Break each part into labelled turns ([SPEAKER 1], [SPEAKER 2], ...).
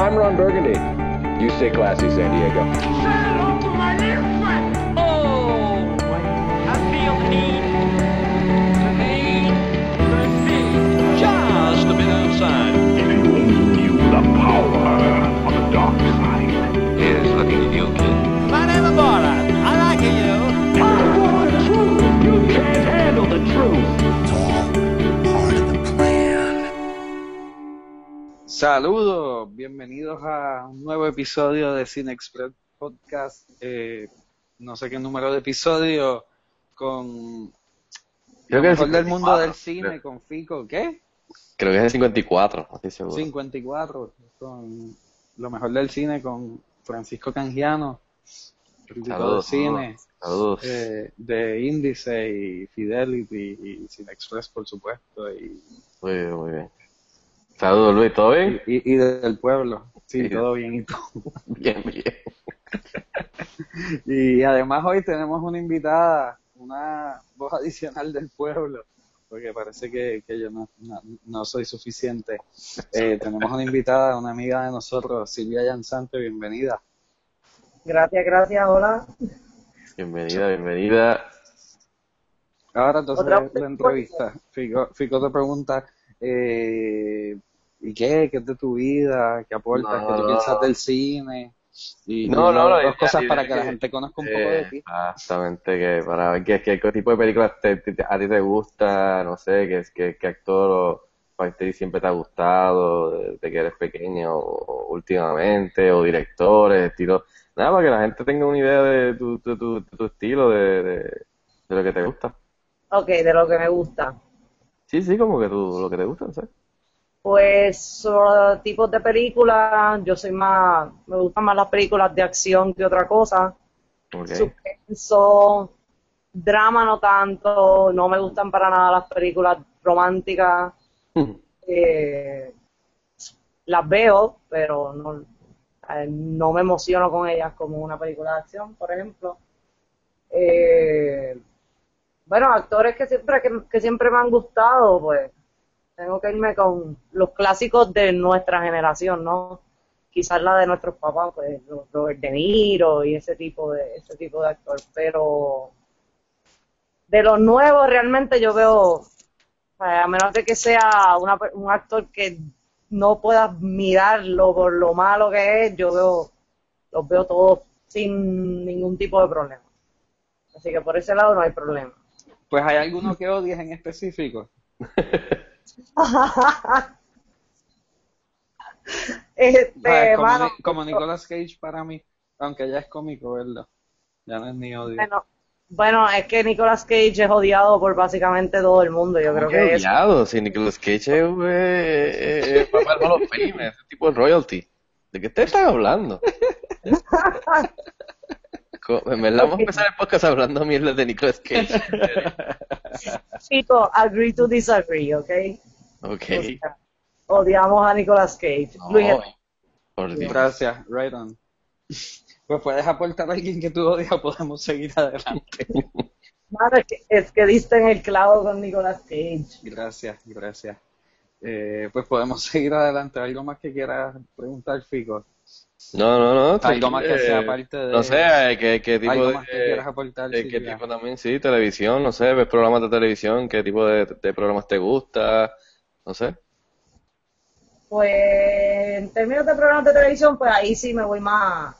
[SPEAKER 1] I'm Ron Burgundy. You stay classy, San Diego.
[SPEAKER 2] Oh, I feel the need, just a bit outside.
[SPEAKER 3] you the power of the dark side.
[SPEAKER 2] Looking. My name is. I like you.
[SPEAKER 3] I want the truth. You can't handle the truth.
[SPEAKER 4] Saludos, bienvenidos a un nuevo episodio de Cine Express Podcast. Eh, no sé qué número de episodio con
[SPEAKER 5] Creo
[SPEAKER 4] lo
[SPEAKER 5] que
[SPEAKER 4] mejor del
[SPEAKER 5] 54,
[SPEAKER 4] mundo del
[SPEAKER 5] creo.
[SPEAKER 4] cine con Fico. ¿Qué?
[SPEAKER 5] Creo que es el 54, no estoy seguro.
[SPEAKER 4] 54 con lo mejor del cine con Francisco Canjiano, crítico de cine,
[SPEAKER 5] saludos.
[SPEAKER 4] eh, de Índice y Fidelity y Cine Express, por supuesto, y,
[SPEAKER 5] Muy bien, muy bien. Saludos, Luis, ¿todo bien?
[SPEAKER 4] y, y- y del pueblo. Sí,
[SPEAKER 5] Sí.
[SPEAKER 4] todo bien y todo.
[SPEAKER 5] Bien, bien.
[SPEAKER 4] Y además hoy tenemos una invitada, una voz adicional del pueblo, porque parece que, que yo no, no, no soy suficiente. Eh, tenemos una invitada, una amiga de nosotros, Silvia Yansante, bienvenida.
[SPEAKER 6] Gracias, gracias, hola.
[SPEAKER 5] Bienvenida, bienvenida.
[SPEAKER 4] Ahora entonces
[SPEAKER 6] Otra-
[SPEAKER 4] la entrevista. Fico, Fico te pregunta, eh, ¿y qué? ¿Qué es de tu vida? ¿Qué aportas? ¿Qué tú
[SPEAKER 5] No.
[SPEAKER 4] piensas del cine? Y,
[SPEAKER 5] No,
[SPEAKER 4] y
[SPEAKER 5] no,
[SPEAKER 4] dos cosas para que la gente conozca un poco de
[SPEAKER 5] Eh,
[SPEAKER 4] ti.
[SPEAKER 5] exactamente, que para ver qué, qué, qué tipo de películas te- te- a ti te gusta, no sé, qué, qué, qué actor o actriz siempre te ha gustado, desde que eres pequeño o, o últimamente, o directores, estilo. Nada, para que la gente tenga una idea de tu, tu, tu, tu estilo, de, de, de lo que te gusta.
[SPEAKER 6] Ok, de lo que me gusta.
[SPEAKER 5] Sí, sí, como que tú, lo que te gusta, no sé.
[SPEAKER 6] Pues sobre tipos de películas, yo soy más, me gustan más las películas de acción que otra cosa. Suspenso, drama no tanto, no me gustan para nada las películas románticas. Eh, las veo, pero no, eh, no me emociono con ellas como una película de acción, por ejemplo. Eh, bueno, actores que siempre, que, que siempre me han gustado, pues tengo que irme con los clásicos de nuestra generación, ¿no? Quizás la de nuestros papás, pues Robert De Niro y ese tipo de ese tipo de actor, pero de los nuevos realmente yo veo, a menos de que sea una un actor que no puedas mirarlo por lo malo que es, yo veo los veo todos sin ningún tipo de problema. Así que por ese lado no hay problema.
[SPEAKER 4] Pues hay alguno que odies en específico.
[SPEAKER 6] Este,
[SPEAKER 4] como,
[SPEAKER 6] mano,
[SPEAKER 4] Ni- como Nicolas Cage para mí, aunque ya es cómico verlo. Ya no es ni odio.
[SPEAKER 6] bueno, bueno, es que Nicolas Cage es odiado por básicamente todo el mundo. Yo creo que es
[SPEAKER 5] odiado, si Nicolas Cage es eh, eh, para el Hall of Fame, ese tipo de royalty. ¿De qué ustedes están hablando? En verdad vamos a empezar el podcast hablando mierda de Nicolas Cage.
[SPEAKER 6] Chico, agree to disagree, ¿ok?
[SPEAKER 5] Ok.
[SPEAKER 6] O sea, odiamos a Nicolas Cage. Luis,
[SPEAKER 5] No, por Dios.
[SPEAKER 4] Gracias, right on. Pues puedes aportar a alguien que tú odias, podemos seguir adelante.
[SPEAKER 6] mano, es, que, es que diste en el clavo con Nicolas Cage.
[SPEAKER 4] Gracias, gracias. Eh, pues podemos seguir adelante. ¿Algo más que quieras preguntar, Fico?
[SPEAKER 5] No, no, no.
[SPEAKER 4] Algo más que
[SPEAKER 5] eh,
[SPEAKER 4] sea parte de...
[SPEAKER 5] No sé, eh, ¿qué, qué tipo
[SPEAKER 4] Algo
[SPEAKER 5] de...
[SPEAKER 4] más que quieras aportar,
[SPEAKER 5] eh, ¿Qué tipo también? Sí, televisión, no sé, ves programas de televisión, ¿qué tipo de, de programas te gusta? No sé.
[SPEAKER 6] Pues en términos de programas de televisión, pues ahí sí me voy más,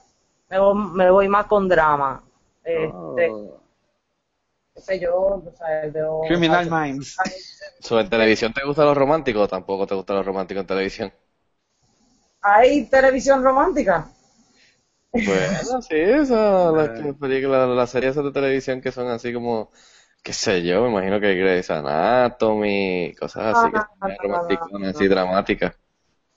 [SPEAKER 6] me voy, me voy más con drama. Este,
[SPEAKER 4] Oh.
[SPEAKER 6] qué sé yo, o sea, veo-
[SPEAKER 4] Criminal Minds.
[SPEAKER 5] ¿Sobre televisión te gusta lo romántico o tampoco te gusta lo romántico en televisión?
[SPEAKER 6] ¿Hay televisión romántica?
[SPEAKER 5] Bueno, sí, esas las que- películas, las series de televisión que son así como, qué sé yo, me imagino que Grey's Anatomy, cosas así, que
[SPEAKER 6] Ah,
[SPEAKER 5] son
[SPEAKER 6] no, no,
[SPEAKER 5] romanticonas,
[SPEAKER 6] no,
[SPEAKER 5] así
[SPEAKER 6] no.
[SPEAKER 5] dramáticas.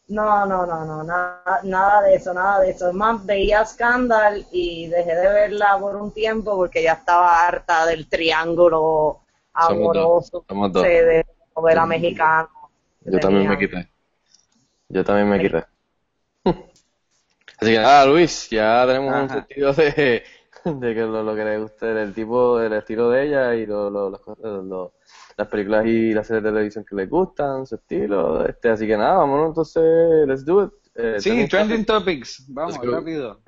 [SPEAKER 6] No, no, no, no, nada, nada de eso, nada de eso. Es más, veía Scandal y dejé de verla por un tiempo porque ya estaba harta del triángulo
[SPEAKER 5] Somos dos,
[SPEAKER 6] amoroso
[SPEAKER 5] somos dos.
[SPEAKER 6] sí, de novela mexicana. que
[SPEAKER 5] Yo también me quité. Yo también me quité. Así que nada, Luis, ya tenemos un sentido de, de que lo, lo que le guste, el tipo, el estilo de ella y lo, lo- las películas y las series de televisión que les gustan, su estilo, este, así que nada, vámonos entonces, let's do it. Eh,
[SPEAKER 4] Sí,
[SPEAKER 5] trending
[SPEAKER 4] topics. Vamos, rápido.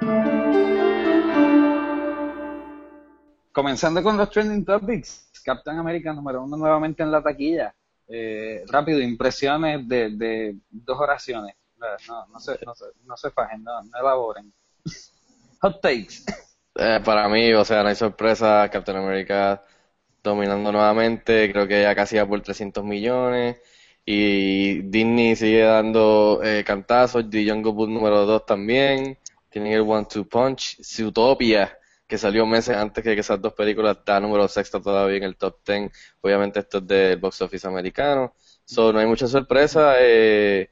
[SPEAKER 4] Comenzando con los trending topics. Captain America número uno nuevamente en la taquilla. Eh, rápido, impresiones de, de dos oraciones. No, no, se, no, se, no se fajen, no, no elaboren. Hot takes.
[SPEAKER 5] Eh, para mí, o sea, no hay sorpresa, Captain America dominando nuevamente, creo que ya casi va por 300 millones, y Disney sigue dando eh, cantazos, The Jungle Book número 2 también, tienen el One Two Punch, Zootopia, que salió meses antes que esas dos películas, está número sexto todavía en el top 10, obviamente esto es del box office americano, so no hay mucha sorpresa, eh,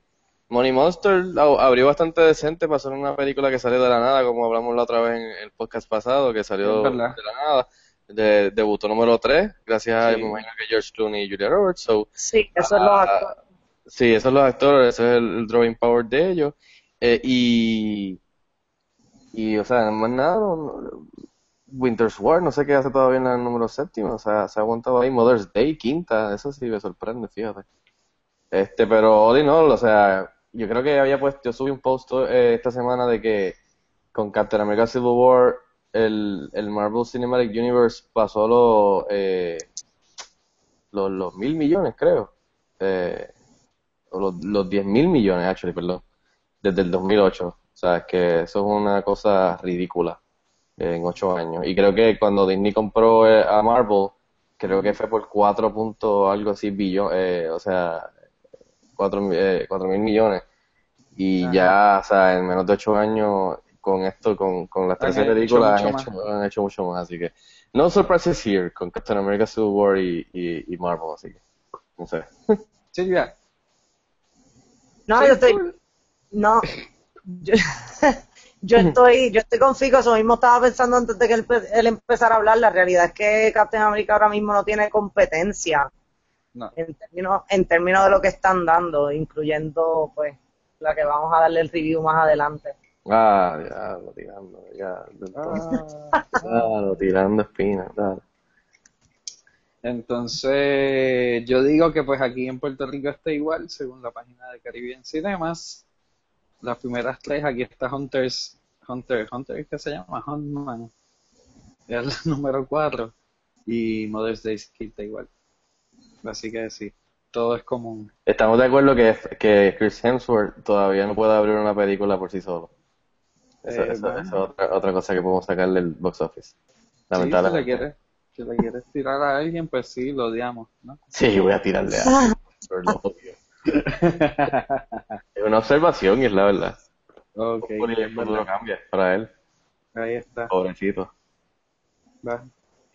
[SPEAKER 5] Money Monster ab- abrió bastante decente para ser una película que salió de la nada, como hablamos la otra vez en el podcast pasado, que salió de la nada. De, debutó número 3, gracias a,
[SPEAKER 4] Sí.
[SPEAKER 5] me imagino que George Clooney y Julia Roberts. So,
[SPEAKER 6] Sí, eso es lo
[SPEAKER 5] ah,
[SPEAKER 6] actores.
[SPEAKER 5] sí, esos son los actores, ese es el, el drawing power de ellos. Eh, y, y, o sea, más nada, no- no- Winter's War, no sé qué hace todavía en el número séptimo, o sea, se ha aguantado ahí. Mother's Day, quinta, eso sí me sorprende, fíjate. Este, pero all in all, o sea, yo creo que había puesto, yo subí un post eh, esta semana de que con Captain America Civil War el, el Marvel Cinematic Universe pasó los, eh, los, los mil millones, creo. Eh, o los, los 10 mil millones, actually, perdón, desde el 2008. O sea, es que eso es una cosa ridícula eh, en ocho años. Y creo que cuando Disney compró eh, a Marvel, creo que fue por 4 puntos algo así billones, o sea, 4 mil millones. Y
[SPEAKER 4] Ajá.
[SPEAKER 5] ya, o sea, en menos de 8 años, con esto, con, con las
[SPEAKER 4] Han
[SPEAKER 5] 13
[SPEAKER 4] hecho
[SPEAKER 5] películas, han hecho, han hecho mucho más. Así que, no surprises here con Captain America Civil War y, y, y Marvel, así que, no sé.
[SPEAKER 4] Silvia,
[SPEAKER 6] No, yo estoy.
[SPEAKER 4] cool.
[SPEAKER 6] No. Yo, yo estoy, yo estoy con Fico, eso mismo estaba pensando antes de que él, él empezara a hablar. La realidad es que Captain America ahora mismo no tiene competencia
[SPEAKER 4] no.
[SPEAKER 6] en términos, en términos de lo que están dando, incluyendo pues la que vamos a darle el review más adelante.
[SPEAKER 5] Ah, ya, lo tirando, ya. entonces,
[SPEAKER 4] Ah.
[SPEAKER 5] ah, lo tirando espinas, dale.
[SPEAKER 4] Entonces, yo digo que pues aquí en Puerto Rico está igual, según la página de Caribbean Cinemas. Las primeras tres, aquí está Hunters, Hunter, Hunter, ¿qué se llama? Huntman. Es la número cuatro. Y Mother's Day está igual. Así que sí, todo es común.
[SPEAKER 5] Estamos de acuerdo que, que Chris Hemsworth todavía no puede abrir una película por sí solo. Eso,
[SPEAKER 4] Eh,
[SPEAKER 5] eso-
[SPEAKER 4] bueno.
[SPEAKER 5] eso es otra, otra cosa que podemos sacar del box office.
[SPEAKER 4] Sí, si le
[SPEAKER 5] Lamentablemente.
[SPEAKER 4] quieres, si le quieres tirar a alguien, pues sí, lo odiamos, ¿no?
[SPEAKER 5] Sí, voy a tirarle a lo obvio. Es una observación y es la verdad.
[SPEAKER 4] ok,
[SPEAKER 5] Porque el futuro cambia para él,
[SPEAKER 4] ahí está.
[SPEAKER 5] pobrecito.
[SPEAKER 4] Va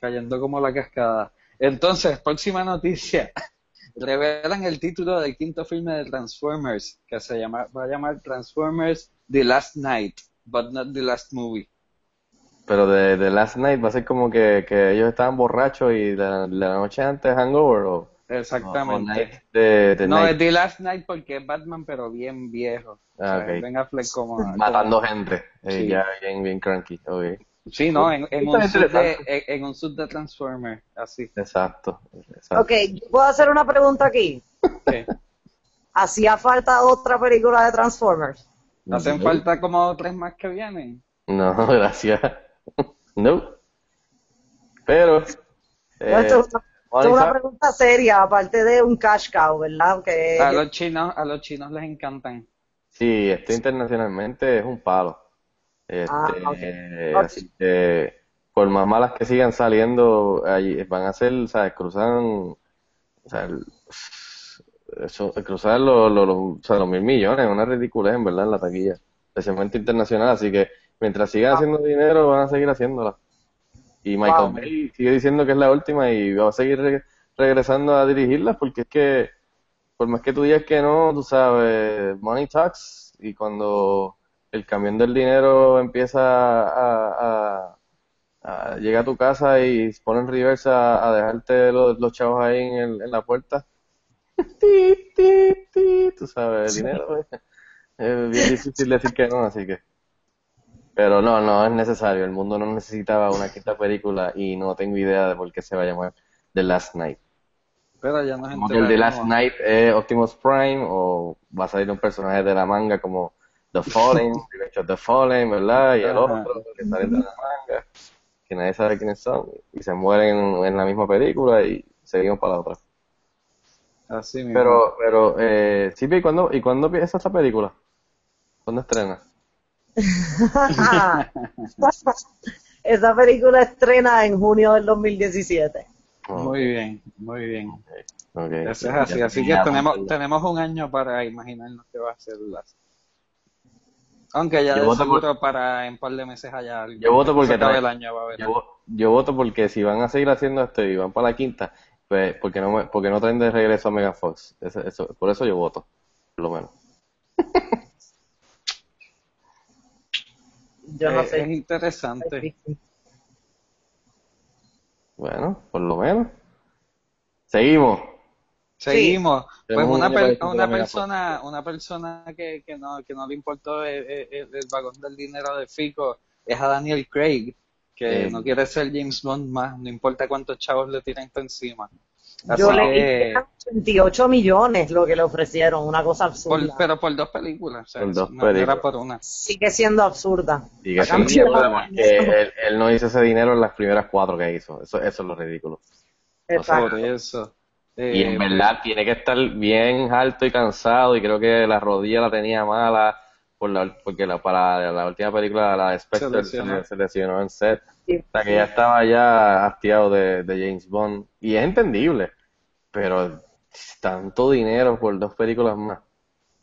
[SPEAKER 4] cayendo como la cascada. Entonces, próxima noticia. Revelan el título del quinto filme de Transformers, que se llama, va a llamar Transformers The Last Night, but not the last movie.
[SPEAKER 5] Pero de, de Last Night va a ser como que, que ellos estaban borrachos y de la, la noche antes hangover o, o
[SPEAKER 4] Exactamente.
[SPEAKER 5] Night
[SPEAKER 4] no,
[SPEAKER 5] Night,
[SPEAKER 4] es The Last Night porque es Batman, pero bien viejo.
[SPEAKER 5] Ah,
[SPEAKER 4] O sea,
[SPEAKER 5] ok.
[SPEAKER 4] Ben Affleck como...
[SPEAKER 5] matando gente. Eh,
[SPEAKER 4] Sí.
[SPEAKER 5] Ya bien, bien cranky. ok.
[SPEAKER 4] Sí, no, en, un suit de, en, en un suit de Transformer, así.
[SPEAKER 5] Exacto. exacto.
[SPEAKER 6] Ok, ¿yo puedo hacer una pregunta aquí?
[SPEAKER 4] que
[SPEAKER 6] ¿Hacía falta otra película de Transformers?
[SPEAKER 4] Hacen falta como tres más que vienen.
[SPEAKER 5] No, gracias. No. Pero. eh,
[SPEAKER 6] No, esto es una, esto es una
[SPEAKER 5] Mónica,
[SPEAKER 6] pregunta seria, aparte de un cash cow, ¿verdad? Que,
[SPEAKER 4] A los chinos, a los chinos les encantan.
[SPEAKER 5] sí, esto internacionalmente es un palo. Este,
[SPEAKER 6] Ah. Ok.
[SPEAKER 5] Así que, por más malas que sigan saliendo, ahí van a ser, sea, cruzan, eso, cruzar los, los, los- o sea, los mil millones, es una ridiculez, en verdad, en la taquilla, especialmente internacional, así que mientras sigan haciendo dinero, van a seguir haciéndola. Y Michael
[SPEAKER 6] Wow.
[SPEAKER 5] Bay sigue diciendo que es la última y va a seguir re- regresando a dirigirlas porque es que, por más que tú digas que no, tú sabes, money talks y cuando el camión del dinero empieza a, a, a- llega a tu casa y se pone en reversa a dejarte los, los chavos ahí en, el- en la puerta. Ti, ti, ti, tú sabes, el dinero eh, es bien difícil decir que no, así que. Pero no, no es necesario. El mundo no necesitaba una quinta película y no tengo idea de por qué se va a llamar The Last Night.
[SPEAKER 4] Pero ya
[SPEAKER 5] Como que el The Last. Night es Optimus Prime o va a salir un personaje de la manga como The Fallen, Revenge of the Fallen, ¿verdad? Y el otro que sale de la manga, que nadie sabe quiénes son, y se mueren en, en la misma película y seguimos para la otra.
[SPEAKER 4] Así mismo.
[SPEAKER 5] Pero, pero, eh, Silvia, ¿y cuándo, ¿y cuándo empieza esta película? ¿Cuándo estrena?
[SPEAKER 6] Esa película estrena en junio del 2017.
[SPEAKER 5] Oh,
[SPEAKER 4] Muy bien, muy bien.
[SPEAKER 5] ok.
[SPEAKER 4] Eso es así. Así que tenemos, tenemos un año para imaginarnos qué va a ser la Aunque ya
[SPEAKER 5] Yo
[SPEAKER 4] de
[SPEAKER 5] voto por-
[SPEAKER 4] seguro para en un par de meses allá algo.
[SPEAKER 5] Yo voto porque trae-
[SPEAKER 4] el año va a haber.
[SPEAKER 5] Yo, yo voto porque si van a seguir haciendo esto y van para la quinta, pues porque no me, porque no traen de regreso a Megan Fox. Eso, eso- por eso yo voto, por lo menos.
[SPEAKER 6] Yo no
[SPEAKER 4] Eh,
[SPEAKER 6] sé.
[SPEAKER 4] Es interesante.
[SPEAKER 5] Bueno, por lo menos. Seguimos.
[SPEAKER 4] Seguimos. Pues una, per- una persona, una persona que, que no, que no le importó el, el- el- el vagón del dinero de Fico es a Daniel Craig, que
[SPEAKER 5] Sí.
[SPEAKER 4] no quiere ser James Bond más, no importa cuántos chavos le tiren por encima. Así
[SPEAKER 6] Yo le
[SPEAKER 4] que-
[SPEAKER 6] eran 28 millones lo que le ofrecieron, una cosa
[SPEAKER 4] por-
[SPEAKER 6] absurda.
[SPEAKER 4] pero por dos películas, o sea,
[SPEAKER 5] Por dos
[SPEAKER 4] no, era
[SPEAKER 5] películas.
[SPEAKER 4] por una.
[SPEAKER 6] Sigue siendo absurda.
[SPEAKER 5] Que
[SPEAKER 6] La
[SPEAKER 5] sí,
[SPEAKER 6] cantidad.
[SPEAKER 5] porque él, él no hizo ese dinero en las primeras cuatro que hizo. Eso, eso es lo ridículo.
[SPEAKER 6] Exacto.
[SPEAKER 4] Por eso.
[SPEAKER 5] Y
[SPEAKER 4] Eh,
[SPEAKER 5] en verdad tiene que estar bien alto y cansado y creo que la rodilla la tenía mala por la, porque la, para la última película, la de Spectre,
[SPEAKER 4] Se lesionó.
[SPEAKER 5] se lesionó en set.
[SPEAKER 6] Sí.
[SPEAKER 5] O sea que ya estaba ya hastiado de, de James Bond. Y es entendible, pero tanto dinero por dos películas más.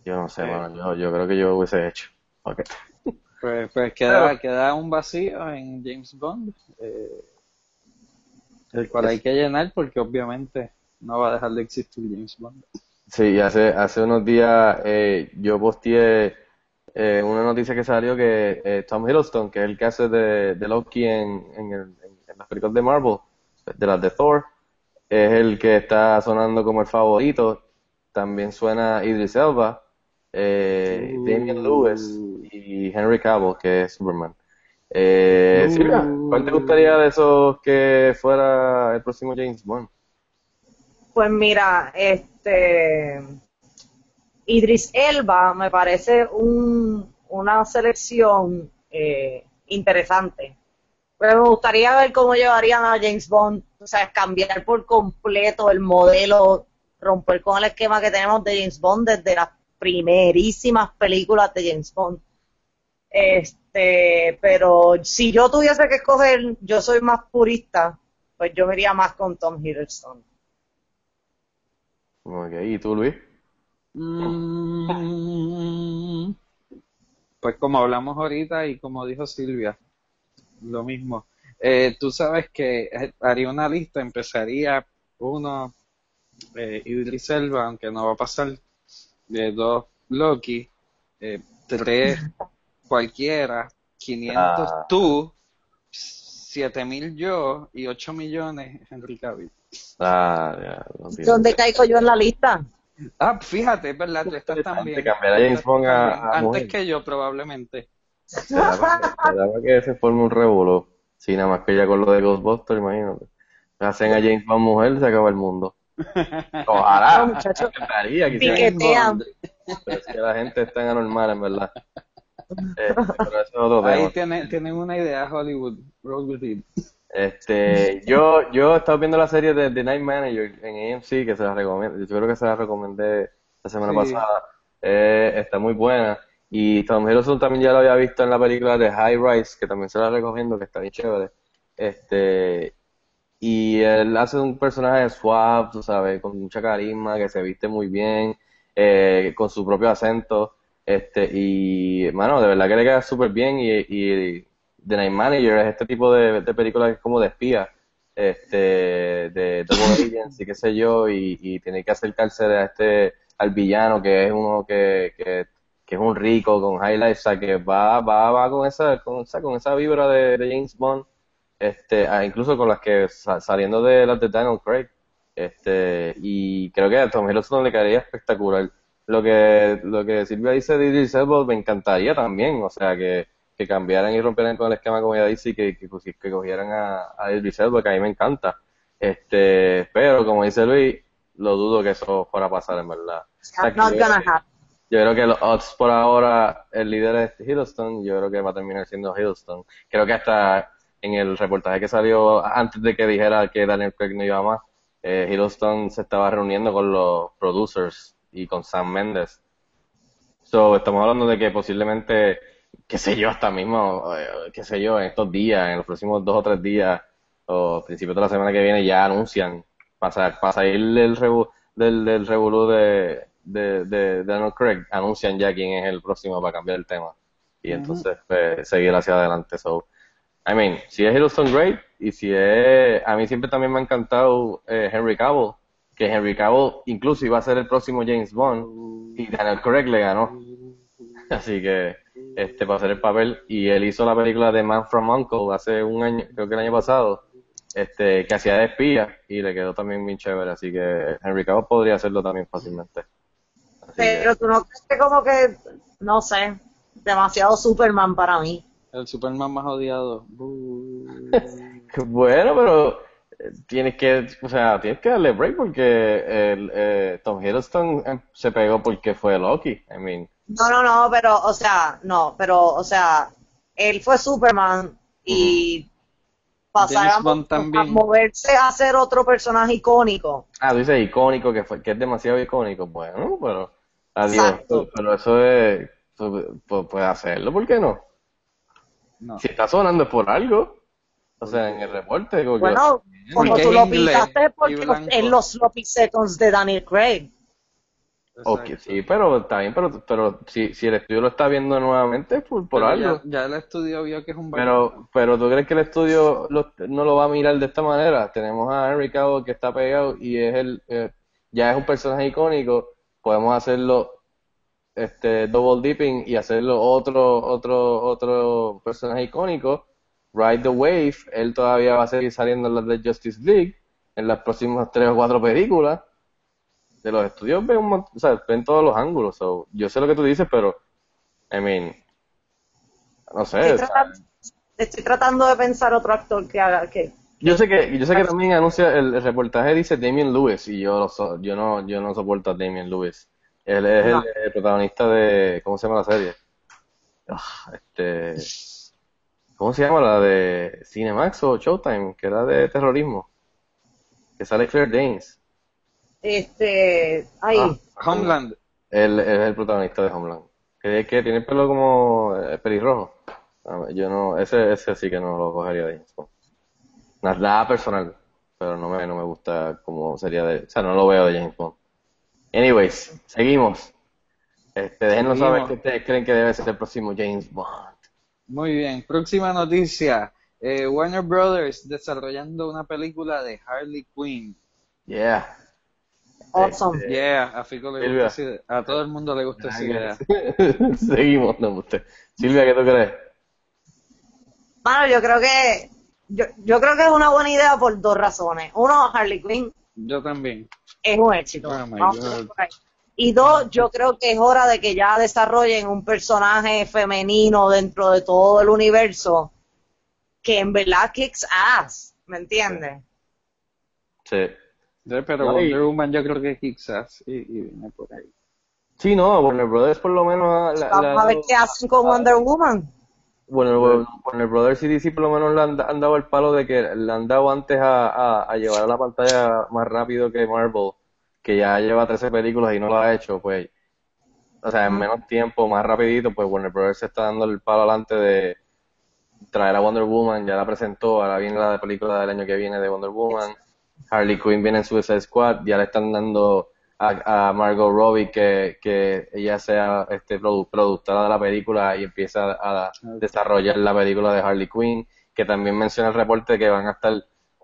[SPEAKER 5] Yo no sé,
[SPEAKER 4] Sí.
[SPEAKER 5] mano, yo, yo creo que yo hubiese hecho.
[SPEAKER 4] Pues, pues queda, queda un vacío en James Bond, eh, el cual hay que llenar porque obviamente no va a dejar de existir James Bond.
[SPEAKER 5] Sí, hace, hace unos días eh, yo posteé eh, una noticia que salió que eh, Tom Hiddleston, que es el que hace de, de Loki en, en, el- en- las películas de Marvel, de las de Thor, es el que está sonando como el favorito. También suena Idris Elba, eh, Damian Lewis y Henry Cavill, que es Superman. Eh, Silvia, ¿cuál te gustaría de esos que fuera el próximo James Bond?
[SPEAKER 6] Pues mira, este Idris Elba me parece un, una selección eh, interesante. Pero me gustaría ver cómo llevarían a James Bond, o sea, cambiar por completo el modelo, romper con el esquema que tenemos de James Bond desde las primerísimas películas de James Bond. Este, pero si yo tuviese que escoger, yo soy más purista, pues yo me iría más con Tom Hiddleston.
[SPEAKER 5] Ok, ¿y tú, Luis?
[SPEAKER 4] Mm, Pues como hablamos ahorita y como dijo Silvia, lo mismo. Eh, tú sabes que eh, haría una lista, empezaría uno, eh, Idris Elba, aunque no va a pasar, de dos Loki, eh, tres cualquiera, 500
[SPEAKER 5] Ah.
[SPEAKER 4] tú, 7000 yo y 8 millones Henry Cavill.
[SPEAKER 5] Ah, ya, no
[SPEAKER 6] ¿Dónde caigo yo en la lista?
[SPEAKER 4] Ah, fíjate, es verdad, tú estás también.
[SPEAKER 5] James Bond a- a
[SPEAKER 4] Antes
[SPEAKER 5] mujer.
[SPEAKER 4] que yo, probablemente.
[SPEAKER 5] Se daba que- se daba que se forme un revuelo. Sí, nada más que ya con lo de Ghostbusters, imagínate. Hacen a James Bond mujer, se acaba el mundo. Ojalá.
[SPEAKER 6] No, muchacho. Piquetean.
[SPEAKER 5] Pero es que la gente es tan anormal, en verdad. Este, pero eso es otro
[SPEAKER 4] Ahí tienen, tienen una idea Hollywood, roll with it.
[SPEAKER 5] Este, yo, yo he estado viendo la serie de The Night Manager en AMC, que se la recomiendo, yo creo que se la recomendé la semana
[SPEAKER 4] Sí.
[SPEAKER 5] pasada. Eh, está muy buena. Y Tom Hiddleston también ya lo había visto en la película de High Rise, que también se la recomiendo, que está bien chévere. Este, y él hace un personaje suave, tú sabes, con mucha carisma, que se viste muy bien, eh, con su propio acento. Este, y, hermano, de verdad que le queda súper bien. Y, y The Night Manager es este tipo de, de película que es como de espía, este, de Double Agents y qué sé yo, y, y tiene que acercarse a este, al villano que es uno que, que, que es un rico con highlights, o sea, que va, va, va con esa, con, esa- con esa vibra de, de James Bond, este, incluso con las que sa- saliendo de las de Daniel Craig, este, y creo que a Tom Hiddleston le quedaría espectacular. Lo que, lo que Silvia dice de Idris Elba me encantaría también, o sea, que, que cambiaran y rompieran con el esquema como ella dice y que, que, cogi- que cogieran a, a Idris Elba, que a mí me encanta. Este, pero como dice Luis, lo dudo que eso fuera a pasar en verdad. O sea,
[SPEAKER 6] happen.
[SPEAKER 5] Yo creo que los odds por ahora, el líder es Hiddleston, yo creo que va a terminar siendo Hiddleston. Creo que hasta en el reportaje que salió antes de que dijera que Daniel Craig no iba más, eh, Hiddleston se estaba reuniendo con los producers y con Sam Mendes. So, estamos hablando de que posiblemente, qué sé yo, hasta mismo, eh, qué sé yo, en estos días, en los próximos dos o tres días, o principios de la semana que viene, ya anuncian, para, para salir del, revu, del, del revolú de, de, de Daniel Craig, anuncian ya quién es el próximo para cambiar el tema. Y entonces pues, seguir hacia adelante. So, I mean, si es Hiddleston Great, y si es, a mí siempre también me ha encantado eh, Henry Cavill, que Henry Cavill incluso iba a ser el próximo James Bond, y Daniel Craig le ganó. Así que, este, para hacer el papel, y él hizo la película de Man from Uncle hace un año, creo que el año pasado, este, que hacía de espía, y le quedó también bien chévere, así que Henry Cavill podría hacerlo también fácilmente. Así que-
[SPEAKER 6] Pero tú no crees que como que, no sé, demasiado Superman para mí.
[SPEAKER 4] El Superman más odiado.
[SPEAKER 5] Bueno, pero tienes que, o sea, tienes que darle break porque el, eh, Tom Hiddleston eh, se pegó porque fue Loki. I mean,
[SPEAKER 6] No, no, no, pero, o sea, no, pero, o sea, él fue Superman y pasar a, moverse a ser otro personaje icónico.
[SPEAKER 5] ah, tú dices icónico, que, fue, que es demasiado icónico. Bueno, pero, adiós,
[SPEAKER 6] Exacto.
[SPEAKER 5] pero eso es, puedes hacerlo, ¿por qué no?
[SPEAKER 4] No.
[SPEAKER 5] Si está sonando es por algo. O sea, en el reporte. como que-
[SPEAKER 6] Bueno, como
[SPEAKER 4] Porque
[SPEAKER 6] tú lo pintaste porque en los sloppy seconds de Daniel Craig.
[SPEAKER 5] Ok,
[SPEAKER 4] Exacto.
[SPEAKER 5] sí, pero está bien, pero, pero si, si el estudio lo está viendo nuevamente, es por, por algo.
[SPEAKER 4] Ya, ya el estudio vio que es un
[SPEAKER 5] Pero, pero ¿tú crees que el estudio lo- no lo va a mirar de esta manera? Tenemos a Henry Cavill que está pegado y es el, eh, ya es un personaje icónico. Podemos hacerlo este double dipping y hacerlo otro, otro, otro personaje icónico. Ride the Wave, él todavía va a seguir saliendo en las de Justice League, en las próximas tres o cuatro películas. De los estudios ven, un o sea, ven todos los ángulos. So, yo sé lo que tú dices, pero, I mean, no sé.
[SPEAKER 6] Estoy tratando, estoy tratando de pensar otro actor que haga que
[SPEAKER 5] Yo sé que, yo sé que también anuncia, el, el reportaje dice Damien Lewis y yo lo so- yo no, yo no soporto a Damien Lewis. Él es
[SPEAKER 6] No.
[SPEAKER 5] el, el protagonista de, ¿cómo se llama la serie? Ah, este, ¿cómo se llama la de Cinemax o Showtime? Que era de terrorismo. Que sale Claire Danes.
[SPEAKER 6] este ay
[SPEAKER 5] Ah.
[SPEAKER 4] Homeland.
[SPEAKER 5] Él, él es el protagonista de Homeland. Que, que tiene el pelo como eh, pelirrojo. Ah, Yo no, ese, ese sí que no lo cogería de James Bond. Nada, nada personal, pero no me, no me gusta como sería de, o sea, no lo veo de James Bond. Anyways, seguimos. Este, déjenos
[SPEAKER 4] Seguimos.
[SPEAKER 5] saber qué ustedes creen que debe ser el próximo James Bond.
[SPEAKER 4] Muy bien. Próxima noticia. Eh, Warner Brothers desarrollando una película de Harley Quinn.
[SPEAKER 5] Yeah.
[SPEAKER 6] awesome.
[SPEAKER 5] Este,
[SPEAKER 4] Yeah, a Fico le
[SPEAKER 5] Silvia.
[SPEAKER 4] gusta. A todo el mundo le gusta esa idea.
[SPEAKER 5] seguimos, no usted. Silvia, ¿qué tú crees?
[SPEAKER 6] Mano, yo creo que yo, yo creo que es una buena idea por dos razones. Uno, Harley Quinn
[SPEAKER 4] Yo también.
[SPEAKER 6] es un éxito.
[SPEAKER 4] Oh my
[SPEAKER 6] Vamos a
[SPEAKER 4] God.
[SPEAKER 6] empezar por ahí. Y dos, yo creo que es hora de que ya desarrollen un personaje femenino dentro de todo el universo que en verdad kicks ass, ¿me entiendes?
[SPEAKER 5] Sí.
[SPEAKER 4] Sí, Pero Wonder Woman yo creo que quizás y, y viene por ahí.
[SPEAKER 5] Sí, no, Warner Brothers por lo menos... la-
[SPEAKER 6] Vamos
[SPEAKER 5] la-
[SPEAKER 6] a ver qué hacen con Wonder Woman.
[SPEAKER 5] Bueno, Warner Brothers y DC por lo menos le han, han dado el palo de que le han dado antes a, a, a llevar a la pantalla más rápido que Marvel, que ya lleva 13 películas y no lo ha hecho, pues, o sea, en menos tiempo, más rapidito, pues Warner Brothers se está dando el palo adelante de traer a Wonder Woman, ya la presentó, ahora viene la película del año que viene de Wonder Woman, Harley Quinn viene en Suicide Squad, ya le están dando a, a Margot Robbie que, que ella sea este produ- productora de la película y empieza a desarrollar la película de Harley Quinn, que también menciona el reporte que van a estar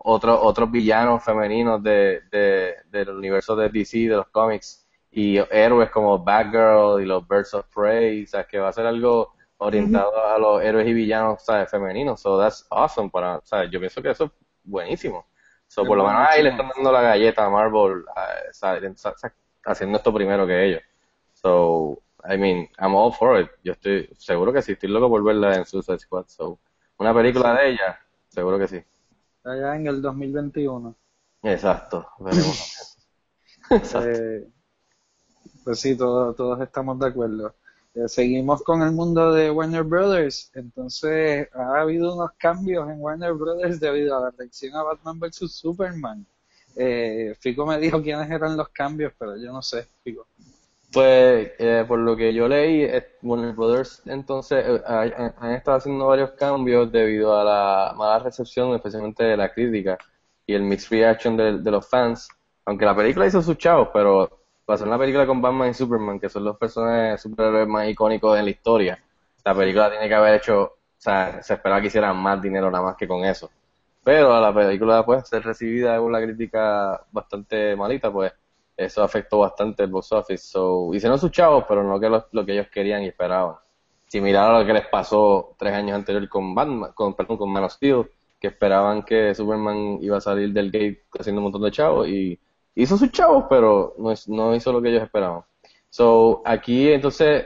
[SPEAKER 5] otros otros villanos femeninos de, de, del universo de DC, de los cómics, y héroes como Batgirl y los Birds of Prey, o sea, que va a ser algo orientado a los héroes y villanos ¿sabes? femeninos, so that's awesome para, o sea, yo pienso que eso es buenísimo. So, por lo menos ahí le están dando la galleta a Marvel haciendo esto primero que ellos. So, I mean, I'm all for it. Yo estoy seguro que sí, estoy loco por verla en Suicide Squad. So, una película de ella, seguro que sí.
[SPEAKER 4] Allá en el 2021.
[SPEAKER 5] Exacto, veremos. Exacto.
[SPEAKER 4] Eh, Pues sí, todos, todos estamos de acuerdo. Eh, seguimos con el mundo de Warner Brothers. Entonces, ha habido unos cambios en Warner Brothers debido a la reacción a Batman vs. Superman. Eh, Fico me dijo quiénes eran los cambios, pero yo no sé, Fico.
[SPEAKER 5] Pues, eh, por lo que yo leí, Warner Brothers entonces eh, ha- han estado haciendo varios cambios debido a la mala recepción, especialmente de la crítica y el mixed reaction de, de los fans. Aunque la película hizo sus chavos, pero para hacer una película con Batman y Superman, que son los personajes superhéroes más icónicos de la historia, la película tiene que haber hecho, o sea, se esperaba que hicieran más dinero nada más que con eso. Pero a la película, pues, ser recibida con la crítica bastante malita, pues, eso afectó bastante el box office. So, hicieron sus chavos, pero no que lo, que ellos querían y esperaban. Similar a lo que les pasó tres años anterior con Batman, con, perdón, con Man of Steel, que esperaban que Superman iba a salir del gate haciendo un montón de chavos y hizo sus chavos, pero no, no hizo lo que ellos esperaban. So, aquí entonces,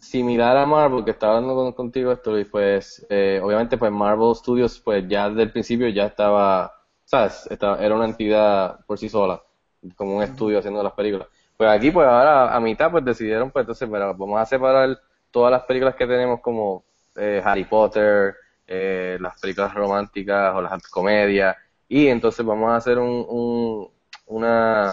[SPEAKER 5] similar a Marvel, que estaba hablando con- contigo esto, Luis, pues eh, obviamente pues Marvel Studios pues ya desde el principio ya estaba, ¿sabes? Estaba- era una entidad por sí sola, como un estudio haciendo las películas. Pues aquí pues ahora a mitad pues decidieron pues entonces mira, vamos a separar todas las películas que tenemos como eh, Harry Potter, eh, las películas románticas o las comedias y entonces vamos a hacer un, un- una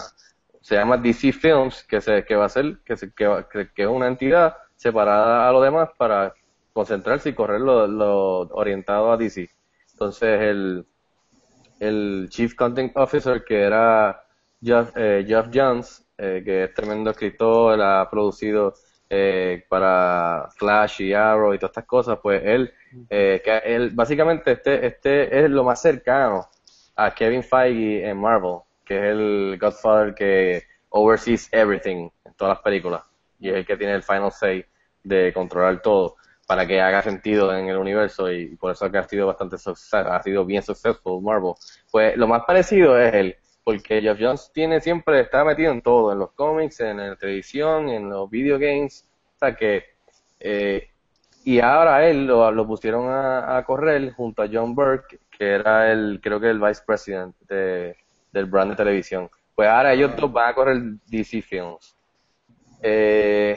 [SPEAKER 5] se llama DC Films, que se que va a ser que, se, que, va- que- que es una entidad separada a lo demás para concentrarse y correr lo, lo orientado a DC. Entonces el, el Chief Content Officer que era Jeff, eh, Jeff Jones, eh, que es tremendo escritor, ha producido eh, para Flash y Arrow y todas estas cosas, pues él, eh, que él básicamente este, este es lo más cercano a Kevin Feige en Marvel, que es el Godfather que oversees everything en todas las películas y es el que tiene el final say de controlar todo para que haga sentido en el universo y por eso que ha sido bastante ha sido bien successful Marvel. Pues lo más parecido es él, porque Jeff Jones tiene siempre está metido en todo, en los cómics, en la televisión, en los video games, o sea que eh, y ahora él lo, pusieron a, correr junto a John Burke, que era el, creo que el vice president de, del brand de televisión. Pues ahora ellos dos van a correr DC Films. Eh,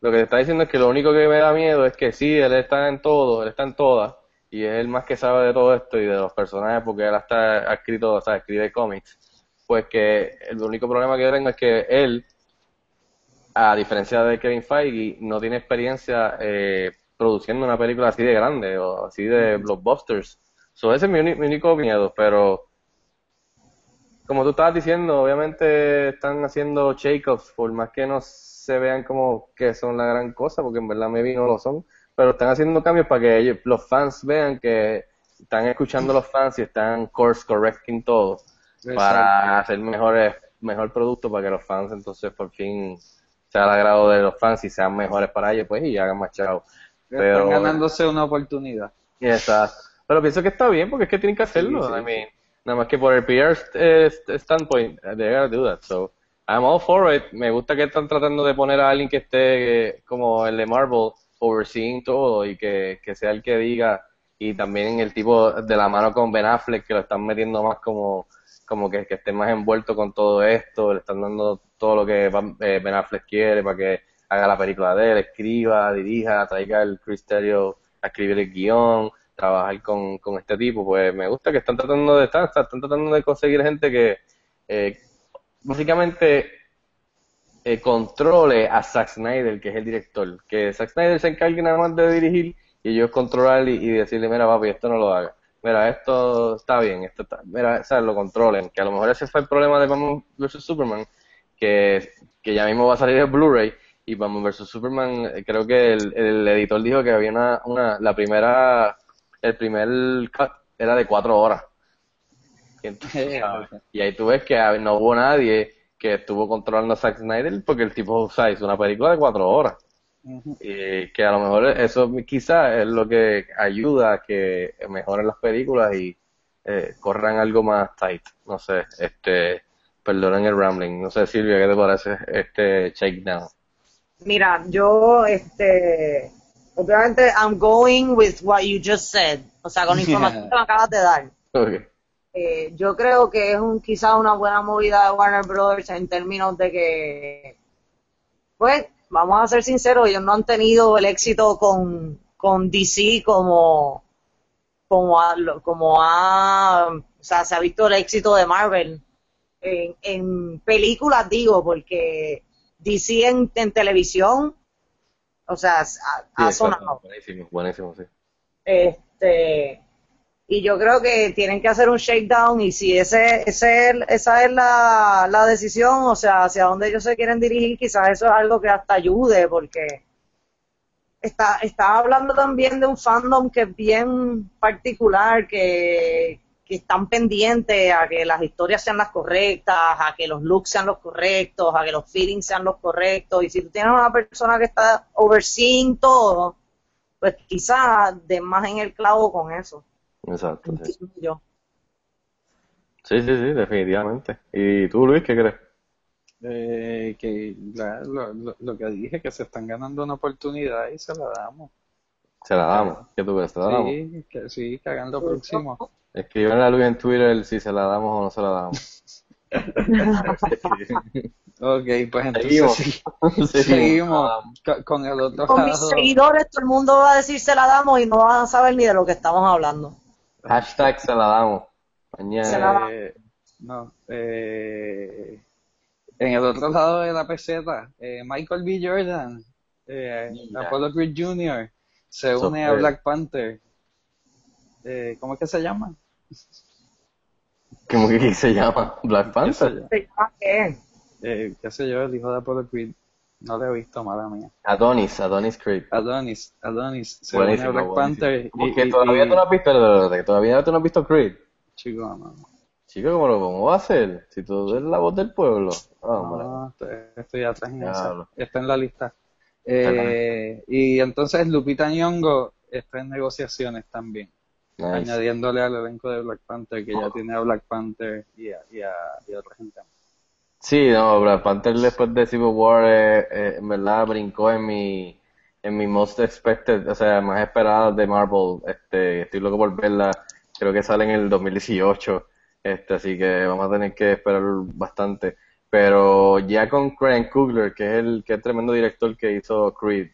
[SPEAKER 5] lo que te está diciendo es que lo único que me da miedo es que sí, él está en todo, él está en todas, y es el más que sabe de todo esto y de los personajes, porque él hasta ha escrito, o sea, escribe cómics. Pues que el único problema que tengo es que él, a diferencia de Kevin Feige, no tiene experiencia eh, produciendo una película así de grande o así de blockbusters. So, ese es mi único miedo, pero como tú estabas diciendo, obviamente están haciendo shake-ups, por más que no se vean como que son la gran cosa, porque en verdad maybe no lo son, pero están haciendo cambios para que ellos- los fans vean que están escuchando a los fans y están course correcting todo para hacer mejores, mejor producto para que los fans entonces por fin sea al agrado de los fans y sean mejores para ellos, pues y hagan más chao. Pero,
[SPEAKER 4] Están ganándose una oportunidad.
[SPEAKER 5] Exacto. Pero pienso que está bien porque es que tienen que hacerlo.
[SPEAKER 4] Sí, sí,
[SPEAKER 5] I mean, nada más que por el PR standpoint, they gotta do that. So, I'm all for it. Me gusta que están tratando de poner a alguien que esté eh, como el de Marvel, overseeing todo y que, que sea el que diga. Y también el tipo de la mano con Ben Affleck, que lo están metiendo más como, como que, que esté más envuelto con todo esto. Le están dando todo lo que eh, Ben Affleck quiere para que haga la película de él, escriba, dirija, traiga el criterio a escribir el guion, trabajar con, con este tipo, pues me gusta que están tratando de estar, están tratando de conseguir gente que eh, básicamente eh, controle a Zack Snyder, que es el director, que Zack Snyder se encargue nada más de dirigir y ellos controlar y, y decirle, mira papi, esto no lo haga, mira, esto está bien, esto está, mira, o sea, lo controlen, que a lo mejor ese fue el problema de Batman vs. Superman, que, que ya mismo va a salir el Blu-ray y Batman vs. Superman, eh, creo que el, el editor dijo que había una, una, la primera, el primer cut era de cuatro horas. Y, y ahí tú ves que ah, no hubo nadie que estuvo controlando a Zack Snyder porque el tipo, o sea, hizo una película de cuatro horas.
[SPEAKER 4] Ujú.
[SPEAKER 5] Y que a lo mejor eso quizás es lo que ayuda a que mejoren las películas y eh, corran algo más tight. No sé, este, perdonen el rambling. No sé, Silvia, ¿qué te parece este shakedown?
[SPEAKER 6] Mira, yo, este, obviamente, I'm going with what you just said. O sea, con la información que me acabas de dar. Eh, yo creo que es un quizás una buena movida de Warner Brothers en términos de que pues, vamos a ser sinceros, ellos no han tenido el éxito con, con DC como, como, ha, como ha, o sea, se ha visto el éxito de Marvel. En, en películas digo, porque DC en, en televisión, o sea, ha,
[SPEAKER 5] Sí,
[SPEAKER 6] ha sonado.
[SPEAKER 5] Buenísimo, buenísimo, sí.
[SPEAKER 6] Este, y yo creo que tienen que hacer un shakedown y si ese, ese, esa es la, decisión, o sea, hacia dónde ellos se quieren dirigir, quizás eso es algo que hasta ayude, porque está, está hablando también de un fandom que es bien particular, que, que están pendientes a que las historias sean las correctas, a que los looks sean los correctos, a que los feelings sean los correctos, y si tú tienes una persona que está overseeing todo, pues quizás de más en el clavo con eso.
[SPEAKER 5] Exacto, sí.
[SPEAKER 6] yo.
[SPEAKER 5] Sí, sí, sí, definitivamente. ¿Y tú, Luis, qué crees?
[SPEAKER 4] Eh, que la- lo, lo- lo que dije, que se están ganando una oportunidad y se la damos.
[SPEAKER 5] Se la damos. ¿Qué tú crees? ¿Se la damos?
[SPEAKER 4] Sí, que sí, que hagan lo próximo.
[SPEAKER 5] Escriban a Luis en Twitter si se la damos o no se la damos.
[SPEAKER 4] Ok, pues entonces
[SPEAKER 5] Seguimos.
[SPEAKER 4] sí, seguimos co- con el otro
[SPEAKER 6] Con mis seguidores todo el mundo va a decir se la damos y no van a saber ni de lo que estamos hablando.
[SPEAKER 5] Hashtag se la damos. Mañana.
[SPEAKER 6] Se la-
[SPEAKER 4] Eh, no, eh, en el otro lado de la peseta, eh, Michael B. Jordan, eh. Apollo Creed Jr., se une a. Black Panther. Eh, ¿Cómo es que se llama?
[SPEAKER 5] ¿Cómo que se llama? Black
[SPEAKER 4] ¿Qué
[SPEAKER 5] Panther.
[SPEAKER 4] yo?
[SPEAKER 6] ¿Se llama qué?
[SPEAKER 4] Eh, ¿Qué sé yo? El hijo de Apollo Creed. No lo he visto, mala mía.
[SPEAKER 5] Adonis, Adonis Creed.
[SPEAKER 4] Adonis, Adonis, se une
[SPEAKER 5] Buenísimo,
[SPEAKER 4] Black
[SPEAKER 5] buenísimo.
[SPEAKER 4] Panther. y-
[SPEAKER 5] Que todavía
[SPEAKER 4] y-
[SPEAKER 5] tú no has visto, que todavía tú no has visto Creed.
[SPEAKER 4] Chico, no.
[SPEAKER 5] Chico, ¿cómo, lo, ¿cómo va a ser? Si tú eres la voz del pueblo. Ah, hombre.
[SPEAKER 4] No, estoy, atrás en esa.
[SPEAKER 5] Diablo.
[SPEAKER 4] Está en la lista. Eh, y entonces Lupita Nyong'o está en negociaciones también,
[SPEAKER 5] Nice.
[SPEAKER 4] añadiéndole al elenco de Black Panther, que ya tiene a Black Panther y a, y a, y a otra gente.
[SPEAKER 5] Sí, no, Black Panther después de Civil War, eh, eh, en verdad brincó en mi, en mi most expected, o sea, más esperada de Marvel. Este, estoy loco por verla. Creo que sale en el 2018. Este, así que vamos a tener que esperar bastante. Pero ya con Ryan Coogler, que es el que es tremendo director que hizo Creed,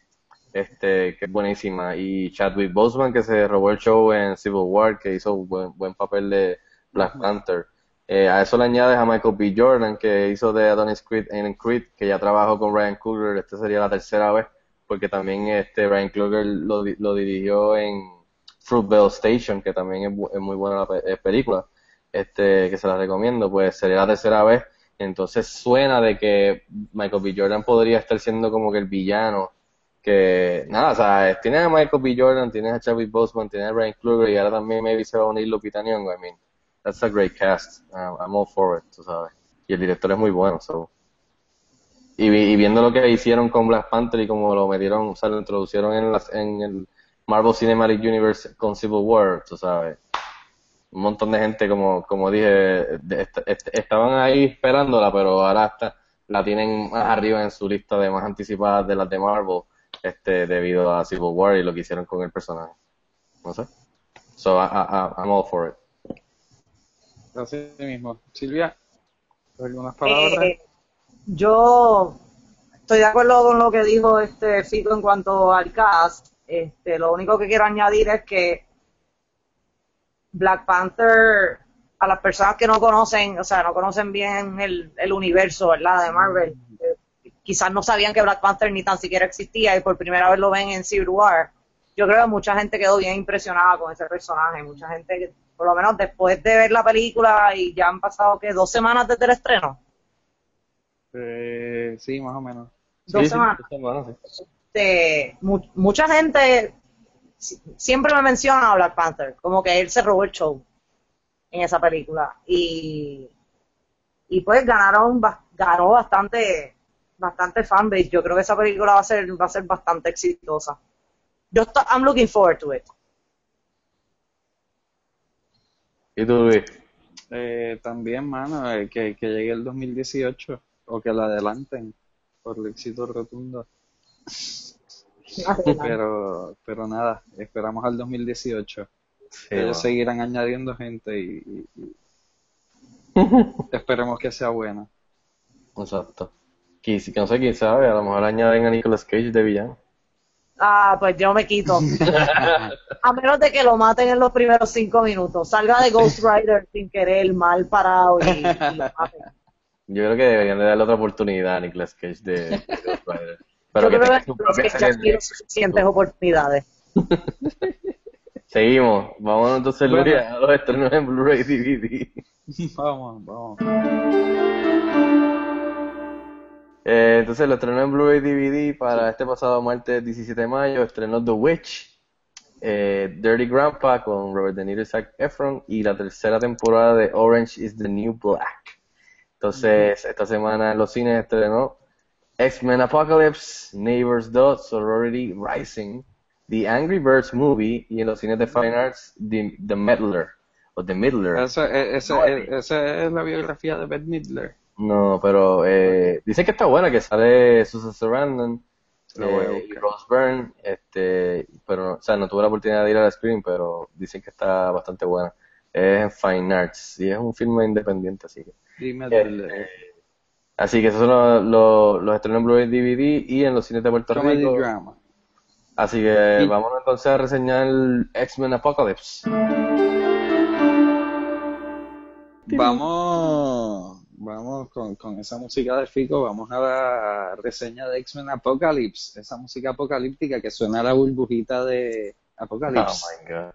[SPEAKER 5] este, que es buenísima, y Chadwick Boseman que se robó el show en Civil War, que hizo buen, buen papel de Black Panther. Eh, a eso le añades a Michael B. Jordan, que hizo de Adonis Creed en Creed, que ya trabajó con Ryan Coogler, esta sería la tercera vez, porque también este Ryan Coogler lo, lo dirigió en Fruitvale Station, que también es, muy buena la eh, película, este, que se la recomiendo, pues sería la tercera vez. Entonces suena de que Michael B. Jordan podría estar siendo como que el villano que nada, o sea, tienes a Michael B. Jordan, tienes a Chadwick Boseman, tienes a Ryan Coogler y ahora también maybe se va a unir Lupita Nyong'o, that's a great cast, I'm all for it, tú sabes, y el director es muy bueno, so. Y, vi- y viendo lo que hicieron con Black Panther y como lo metieron, o sea, lo introducieron en, las, en el Marvel Cinematic Universe con Civil War, tú sabes, un montón de gente, como, como dije, estaban ahí esperándola, pero ahora está, la tienen más arriba en su lista de más anticipadas de las de Marvel, este, debido a Civil War y lo que hicieron con el personaje. No sé. So, I'm all for it.
[SPEAKER 4] Así mismo. Silvia, ¿algunas palabras?
[SPEAKER 6] Eh, yo estoy de acuerdo con lo que dijo este Fico en cuanto al cast. Este, lo único que quiero añadir es que Black Panther, a las personas que no conocen, o sea, no conocen bien el, el universo, ¿verdad? De Marvel, eh, quizás no sabían que Black Panther ni tan siquiera existía y por primera vez lo ven en Civil War. Yo creo que mucha gente quedó bien impresionada con ese personaje, mucha gente, por lo menos después de ver la película y ya han pasado, que Dos semanas desde el estreno.
[SPEAKER 4] Eh, sí, más o menos.
[SPEAKER 6] Dos
[SPEAKER 5] Sí,
[SPEAKER 6] semanas.
[SPEAKER 5] está bueno, sí.
[SPEAKER 6] este, mu- mucha gente si- siempre me menciona a Black Panther, como que él se robó el show en esa película y y pues ganaron ganó bastante bastante fanbase. Yo creo que esa película va a ser va a ser bastante exitosa. Yo estoy, I'm looking forward to it.
[SPEAKER 5] ¿Y tú, Luis?
[SPEAKER 4] Eh, también, mano, eh, que, que llegue el 2018 o que la adelanten por el éxito rotundo. Pero, pero nada, esperamos al 2018.
[SPEAKER 5] Sí,
[SPEAKER 4] Ellos
[SPEAKER 5] bueno.
[SPEAKER 4] seguirán añadiendo gente y, y- y esperemos que sea buena.
[SPEAKER 5] Exacto. que, que no sé quién sabe, a lo mejor añaden a Nicolas Cage de villano.
[SPEAKER 6] Ah, pues yo me quito. A menos de que lo maten en los primeros cinco minutos. Salga de Ghost Rider sin querer, mal parado y, y lo maten.
[SPEAKER 5] Yo creo que deberían de darle otra oportunidad a Nicolas Cage de, de Ghost Rider. Pero
[SPEAKER 6] Yo
[SPEAKER 5] que
[SPEAKER 6] creo que ya tienen suficientes oportunidades.
[SPEAKER 5] Seguimos. Vamos entonces,
[SPEAKER 4] Bueno.
[SPEAKER 5] Luis, a los estrenos en Blu-ray DVD.
[SPEAKER 4] Vamos, vamos.
[SPEAKER 5] Eh, entonces, lo estrenó en Blu-ray DVD para este pasado martes 17 de mayo. Estrenó The Witch, eh, Dirty Grandpa con Robert De Niro y Zac Efron y la tercera temporada de Orange is the New Black. Entonces, esta semana en los cines estrenó X-Men Apocalypse, Neighbors 2, Sorority Rising, The Angry Birds Movie y en los cines de Fine Arts, The, The Meddler. O The Middler.
[SPEAKER 4] Esa, e- esa- e- esa es la biografía de Bette Midler.
[SPEAKER 5] No, pero eh, dicen que está buena, que sale Susan Sarandon eh, y. Rose Byrne, este, pero, o sea, no tuve la oportunidad de ir al screen, pero dicen que está bastante buena. Es en Fine Arts y es un filme independiente, así que.
[SPEAKER 4] Dime
[SPEAKER 5] Eh,
[SPEAKER 4] del
[SPEAKER 5] Así que esos son los, los, los estrenos en Blu-ray DVD y en los cines de Puerto
[SPEAKER 4] comedy
[SPEAKER 5] Rico.
[SPEAKER 4] drama.
[SPEAKER 5] Así que
[SPEAKER 4] Y-
[SPEAKER 5] vamos entonces a reseñar X-Men Apocalypse.
[SPEAKER 4] Vamos, vamos con, con esa música de Fico, vamos a la reseña de X-Men Apocalypse, esa música apocalíptica que suena a la burbujita de
[SPEAKER 5] Oh
[SPEAKER 4] Apocalypse.
[SPEAKER 5] my god.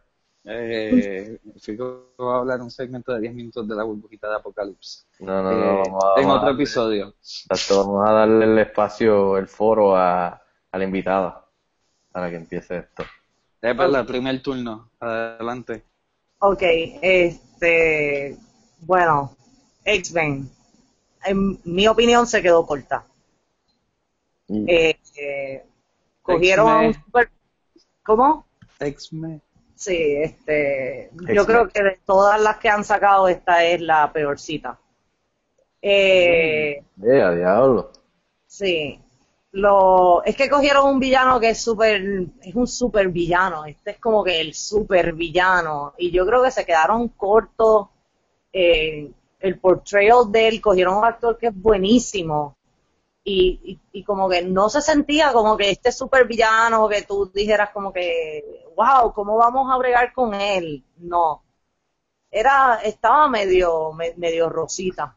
[SPEAKER 4] Eh, Fico va a hablar un segmento de 10 minutos de la burbujita de Apocalypse.
[SPEAKER 5] No, no,
[SPEAKER 4] Eh,
[SPEAKER 5] no, vamos a,
[SPEAKER 4] en otro
[SPEAKER 5] darle-
[SPEAKER 4] episodio.
[SPEAKER 5] Exacto, vamos a darle el espacio, el foro a, a la invitada para que empiece esto.
[SPEAKER 4] Es para el primer turno. Adelante.
[SPEAKER 6] Ok, este, bueno, X-Men, en mi opinión se quedó corta.
[SPEAKER 5] Y-
[SPEAKER 6] Eh, eh, cogieron a un
[SPEAKER 4] X-Men.
[SPEAKER 6] super, ¿cómo?
[SPEAKER 4] X-Men.
[SPEAKER 6] Sí, este, yo creo que de todas las que han sacado esta es la peorcita. Eh,
[SPEAKER 5] Eh, a diablo.
[SPEAKER 6] Sí. Lo, es que cogieron un villano que es súper, es un super villano. Este es como que el super villano. Y yo creo que se quedaron cortos. eh, el portrayal de él, cogieron un actor que es buenísimo. Y, y, y como que no se sentía como que este super villano que tú dijeras como que, wow, ¿cómo vamos a bregar con él? No. Era, estaba medio, me- medio rosita.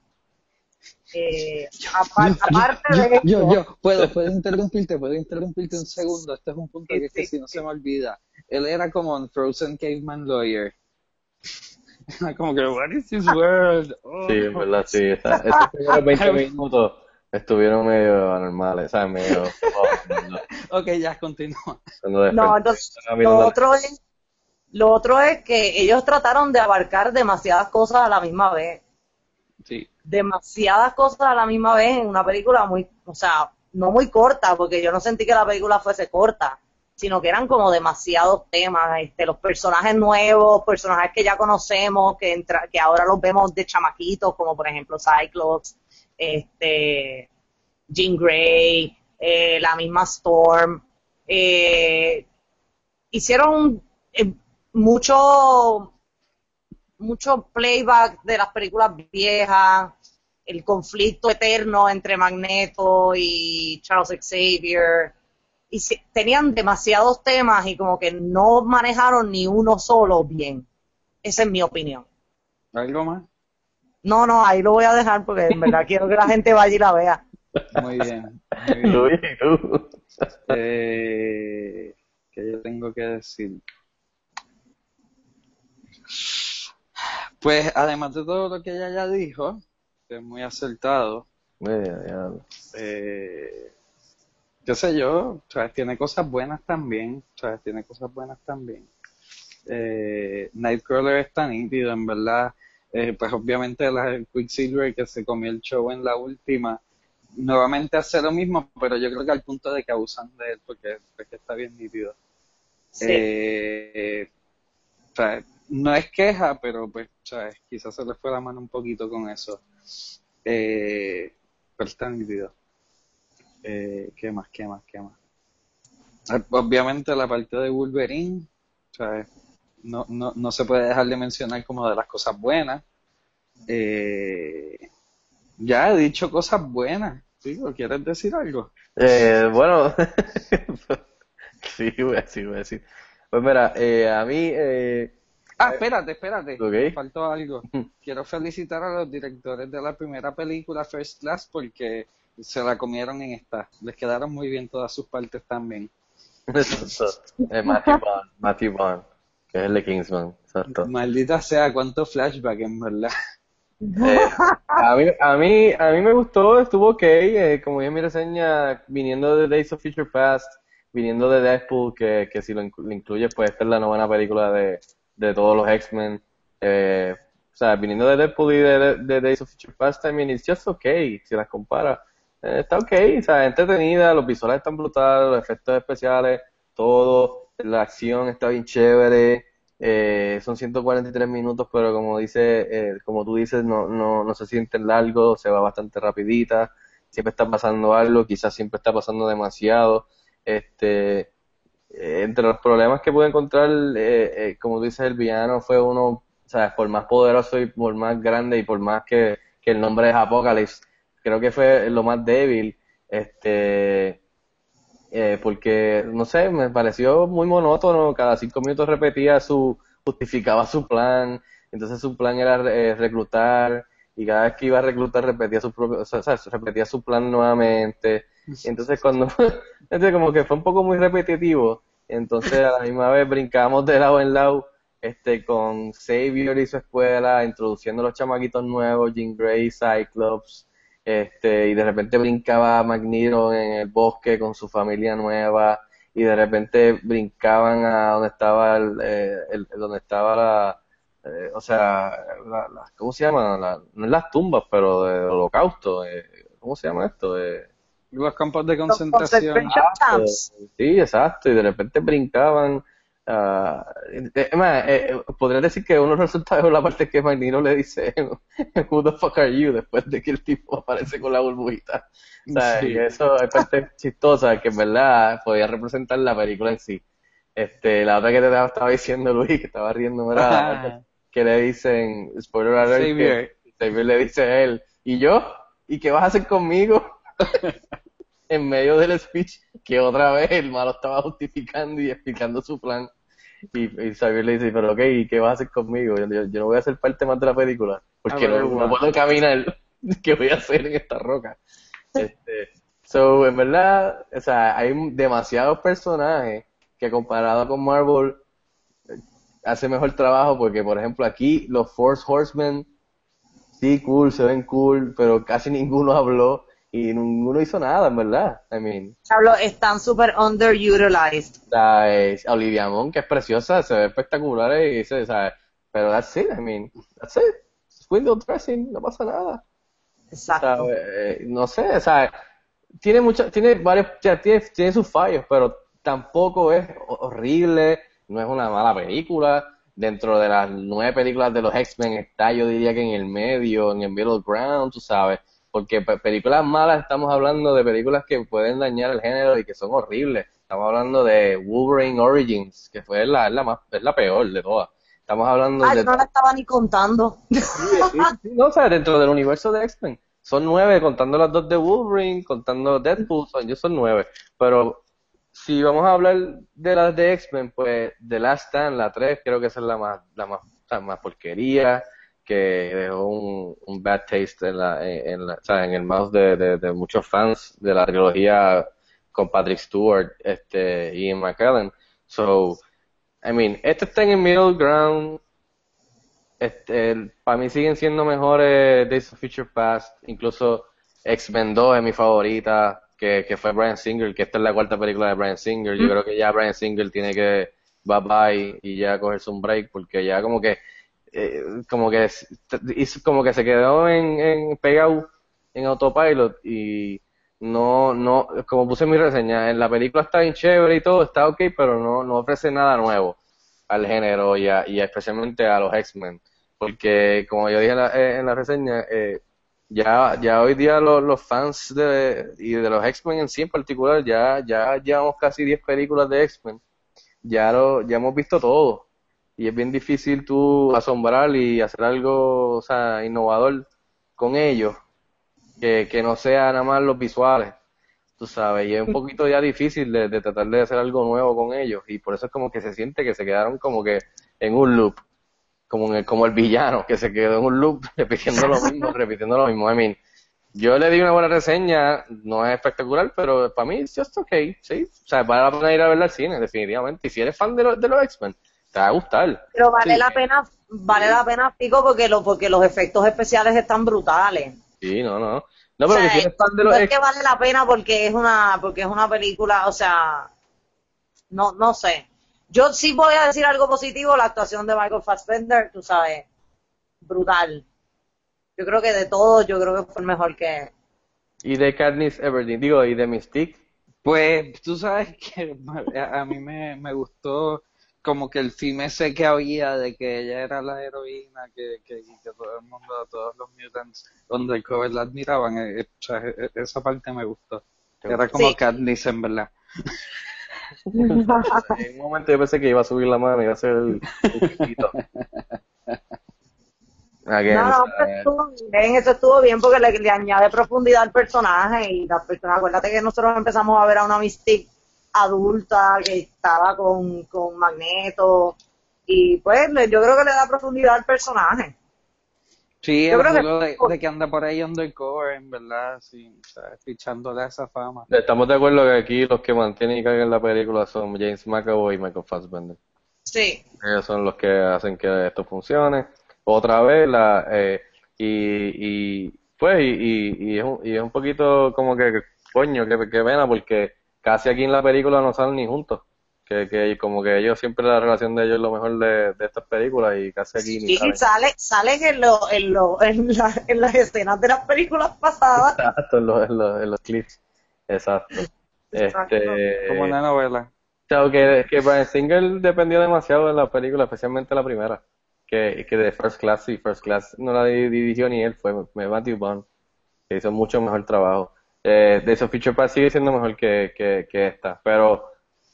[SPEAKER 6] Eh, apar- aparte de esto-
[SPEAKER 4] Yo, yo, puedo, puedo interrumpirte, puedo interrumpirte un segundo. Este es un punto
[SPEAKER 6] Sí,
[SPEAKER 4] que, es que
[SPEAKER 6] sí,
[SPEAKER 4] si no se me olvida. Él era como un Frozen Caveman Lawyer. como que, what is this world? Oh.
[SPEAKER 5] Sí, en verdad, sí. Esa, esos primeros 20 minutos estuvieron medio anormales, ¿sabes? Medio... oh, no.
[SPEAKER 4] Ok, ya, continúa.
[SPEAKER 6] No, entonces, lo otro es, lo otro es que ellos trataron de abarcar demasiadas cosas a la misma vez.
[SPEAKER 4] Sí.
[SPEAKER 6] Demasiadas cosas a la misma vez en una película muy, o sea, no muy corta, porque yo no sentí que la película fuese corta, sino que eran como demasiados temas, este, los personajes nuevos, personajes que ya conocemos, que ahora los vemos de chamaquitos, como por ejemplo Cyclops, este, Jean Grey, eh, la misma Storm, eh, hicieron eh, mucho mucho playback de las películas viejas, el conflicto eterno entre Magneto y Charles Xavier, y se- tenían demasiados temas y como que no manejaron ni uno solo bien. Esa es mi opinión.
[SPEAKER 4] ¿Algo más?
[SPEAKER 6] No, no, ahí lo voy a dejar porque en verdad quiero que la gente vaya y la vea.
[SPEAKER 4] Muy bien. Muy bien.
[SPEAKER 5] Luis, ¿y tú?
[SPEAKER 4] Eh, ¿Qué yo tengo que decir? Pues además de todo lo que ella ya dijo, que es muy acertado,
[SPEAKER 5] Eh, diablo.
[SPEAKER 4] eh, qué sé yo, ¿sabes? tiene cosas buenas también, ¿sabes? tiene cosas buenas también. Eh, Nightcrawler está nítido, en verdad. Eh, pues obviamente la Quicksilver que se comió el show en la última, nuevamente hace lo mismo, pero yo creo que al punto de que abusan de él porque, porque está bien nítido.
[SPEAKER 6] Sí.
[SPEAKER 4] Eh, o sea, no es queja, pero pues, ¿sabes? quizás se le fue la mano un poquito con eso. Eh, pero está nítido. Eh, ¿Qué más? ¿Qué más? ¿Qué más? Eh, Obviamente la parte de Wolverine, ¿sabes? No, no, no se puede dejar de mencionar como de las cosas buenas. Eh, ya he dicho cosas buenas. Chico, ¿quieres decir algo?
[SPEAKER 5] Eh, bueno, sí, voy a decir, voy a decir. Pues mira, eh, a mí, eh,
[SPEAKER 4] Ah, espérate, espérate.
[SPEAKER 5] Ok.
[SPEAKER 4] Me faltó algo. Quiero felicitar a los directores de la primera película, First Class, porque se la comieron en esta. Les quedaron muy bien todas sus partes también.
[SPEAKER 5] eh, Matthew Bond, Matthew Bond, que es el de Kingsman, exacto.
[SPEAKER 4] Maldita sea, cuánto flashback, en verdad.
[SPEAKER 5] Eh, a mí, a mí, a mí me gustó, estuvo ok, eh, como dije en mi reseña, viniendo de Days of Future Past, viniendo de Deadpool, que, que si lo, inclu- lo incluyes, pues esta es la novena película de, de todos los X-Men. Eh, o sea, viniendo de Deadpool y de, de- de Days of Future Past, I mean, it's just okay, si las comparas. Eh, está ok, o sea, entretenida, los visuales están brutales, los efectos especiales, todo, la acción está bien chévere. Eh, son 143 minutos, pero como dice, eh, como tú dices, no, no, no se sienten largos, se va bastante rapidita, siempre está pasando algo, quizás siempre está pasando demasiado. Este, eh, entre los problemas que pude encontrar, eh, como tú dices, el villano fue uno, sabes, por más poderoso y por más grande y por más que, que el nombre es Apocalypse, creo que fue lo más débil. Este, eh, porque, no sé, me pareció muy monótono, cada cinco minutos repetía su, justificaba su plan, entonces su plan era eh, reclutar, y cada vez que iba a reclutar repetía su propio, o sea, repetía su plan nuevamente, entonces cuando, entonces como que fue un poco muy repetitivo, entonces a la misma vez brincamos de lado en lado, este, con Xavier y su escuela, introduciendo los chamaquitos nuevos, Jean Grey, Cyclops, este, y de repente brincaba Magneto en el bosque con su familia nueva, y de repente brincaban a donde estaba el, eh, el- donde estaba la, eh, o sea, la, la- ¿cómo se llama? La- no es las tumbas, pero de holocausto, eh, ¿cómo se llama esto? Eh,
[SPEAKER 4] Los campos de concentración.
[SPEAKER 6] concentration camps.
[SPEAKER 5] Sí, exacto, y de repente brincaban. Ah, eh, eh, podría decir que uno de los resultados es la parte que Magneto le dice Who the fuck are you? después de que el tipo aparece con la burbujita. O sea,
[SPEAKER 4] Sí.
[SPEAKER 5] y eso es parte chistosa que en verdad podía representar la película en sí. Este, la otra que te estaba diciendo Luis, que estaba riendo, parte que le dicen, spoiler alert, que.
[SPEAKER 4] Xavier
[SPEAKER 5] le dice a él, ¿y yo? ¿Y qué vas a hacer conmigo? en medio del speech que otra vez el malo estaba justificando y explicando su plan. Y, y Xavier le dice, pero ok, ¿y qué vas a hacer conmigo? Yo, yo- yo no voy a ser parte más de la película, porque
[SPEAKER 4] A ver,
[SPEAKER 5] no, puedo caminar. ¿Qué voy a hacer en esta roca? Este, so, en verdad, o sea, hay demasiados personajes que comparado con Marvel eh, hace mejor trabajo porque, por ejemplo, aquí los Force Horsemen sí, cool, se ven cool, pero casi ninguno habló y ninguno hizo nada, en verdad. I mean,
[SPEAKER 6] Pablo, están súper underutilized.
[SPEAKER 5] la, eh, Olivia Munn, que es preciosa, se ve espectacular y se, ¿sabes? pero that's it, I mean, that's it. It's window dressing, no pasa nada.
[SPEAKER 6] Exacto.
[SPEAKER 5] Eh, no sé, o sea, tiene mucho, tiene varios, ya tiene, tiene sus fallos, pero tampoco es ho- horrible, no es una mala película. Dentro de las nueve películas de los X-Men está, yo diría que en el medio, en el middle ground, tú sabes, porque pe- películas malas estamos hablando de películas que pueden dañar el género y que son horribles. Estamos hablando de Wolverine Origins, que fue la, es la más, es la peor de todas. Estamos hablando
[SPEAKER 6] Ay,
[SPEAKER 5] de
[SPEAKER 6] no la estaba ni contando.
[SPEAKER 5] Sí, sí, sí, no, o sea, dentro del universo de X-Men. Son nueve, contando las dos de Wolverine, contando Deadpool, son, ellos son nueve. Pero si vamos a hablar de las de X-Men, pues The Last Stand, la 3, creo que esa es la más, la más, la más porquería, que dejó un, un bad taste en, la, en, la- o sea, en el mouse de, de, de muchos fans de la trilogía con Patrick Stewart este, y Ian McKellen. So, I mean, este está en el middle ground, este, para mí siguen siendo mejores Days of Future Past, incluso X-Men 2 es mi favorita, que, que fue Brian Singer, que esta es la cuarta película de Brian Singer. Yo creo que ya Brian Singer tiene que bye bye y ya cogerse un break, porque ya como que eh, como que como que se quedó en, en pegado en autopilot y no, no, como puse en mi reseña, en la película está bien chévere y todo, está ok, pero no, no ofrece nada nuevo al género y, a- y especialmente a los X-Men. Porque, como yo dije en la, eh, en la reseña, eh, ya, ya hoy día los, los fans de, y de los X-Men en sí en particular, ya, ya llevamos casi 10 películas de X-Men. Ya, lo, ya hemos visto todo. Y es bien difícil tú asombrar y hacer algo, o sea, innovador con ellos. que, no sea nada más los visuales, tú sabes, y es un poquito ya difícil de, tratar de hacer algo nuevo con ellos, y por eso es como que se siente que se quedaron como que en un loop, como, en el, como el villano, que se quedó en un loop repitiendo lo mismo, repitiendo lo mismo. I yo le di una buena reseña, no es espectacular, pero para mí es just okay, sí. O sea, vale la pena ir a verla al cine, definitivamente. Y si eres fan de, los de los X-Men, te va a gustar.
[SPEAKER 6] Pero vale
[SPEAKER 4] Sí.
[SPEAKER 6] la pena, vale la pena, pico, porque, lo, porque los efectos especiales están brutales.
[SPEAKER 5] Sí, no, no. No,
[SPEAKER 6] O
[SPEAKER 5] pero
[SPEAKER 6] sea,
[SPEAKER 5] que si eres fan de
[SPEAKER 6] no
[SPEAKER 5] los
[SPEAKER 6] es que vale la pena porque es una, porque es una película, o sea, no, no sé. Yo sí voy a decir algo positivo, la actuación de Michael Fassbender, tú sabes, brutal. Yo creo que de todos, yo creo que fue el mejor que...
[SPEAKER 5] y de Katniss Everdeen, digo, y de Mystique,
[SPEAKER 4] Pues tú sabes que a, a mí me, me gustó como que el film ese que había de que ella era la heroína, que, que, y que todo el mundo, todos los mutants undercover la admiraban. eh, eh, o sea, e- e- esa parte me gustó. Era como
[SPEAKER 6] Sí.
[SPEAKER 4] Katniss en verdad.
[SPEAKER 5] en un momento yo pensé que iba a subir la mano y iba a hacer el, el. Again,
[SPEAKER 6] No, no,
[SPEAKER 5] o sea,
[SPEAKER 6] pero estuvo bien, eso estuvo bien porque le, le añade profundidad al personaje y las personas, acuérdate que nosotros empezamos a ver a una Mystique adulta que estaba con, con Magneto y pues le- yo creo que le da profundidad al personaje.
[SPEAKER 4] Sí,
[SPEAKER 6] Yo
[SPEAKER 4] el
[SPEAKER 6] creo que-
[SPEAKER 4] de, de que anda por ahí undercover, en verdad, sí, o sea, fichándole a esa fama.
[SPEAKER 5] Estamos de acuerdo que aquí los que mantienen y cargan la película son James McAvoy y Michael Fassbender.
[SPEAKER 6] Sí.
[SPEAKER 5] Ellos son los que hacen que esto funcione. Otra vez, la, eh, y, y pues, y, y, y es un, y es un poquito como que, coño, qué, qué pena, porque casi aquí en la película no salen ni juntos. Que, que como que ellos siempre la relación de ellos es lo mejor de, de estas películas y casi aquí ni
[SPEAKER 6] Y
[SPEAKER 5] salen.
[SPEAKER 6] sale, salen en, lo, en, lo, en, la- en las escenas de las películas pasadas.
[SPEAKER 5] Exacto, en los, en los, en los clips. Exacto.
[SPEAKER 6] Exacto.
[SPEAKER 5] Este,
[SPEAKER 4] Como una novela.
[SPEAKER 5] O sea, que, que Brian Singer dependió demasiado de la película, especialmente la primera. Que, que de First Class, y First Class no la di- dirigió ni él, fue fue Matthew Bond, que hizo mucho mejor trabajo. Eh, de esos Feature Pass sigue siendo mejor que, que, que esta, pero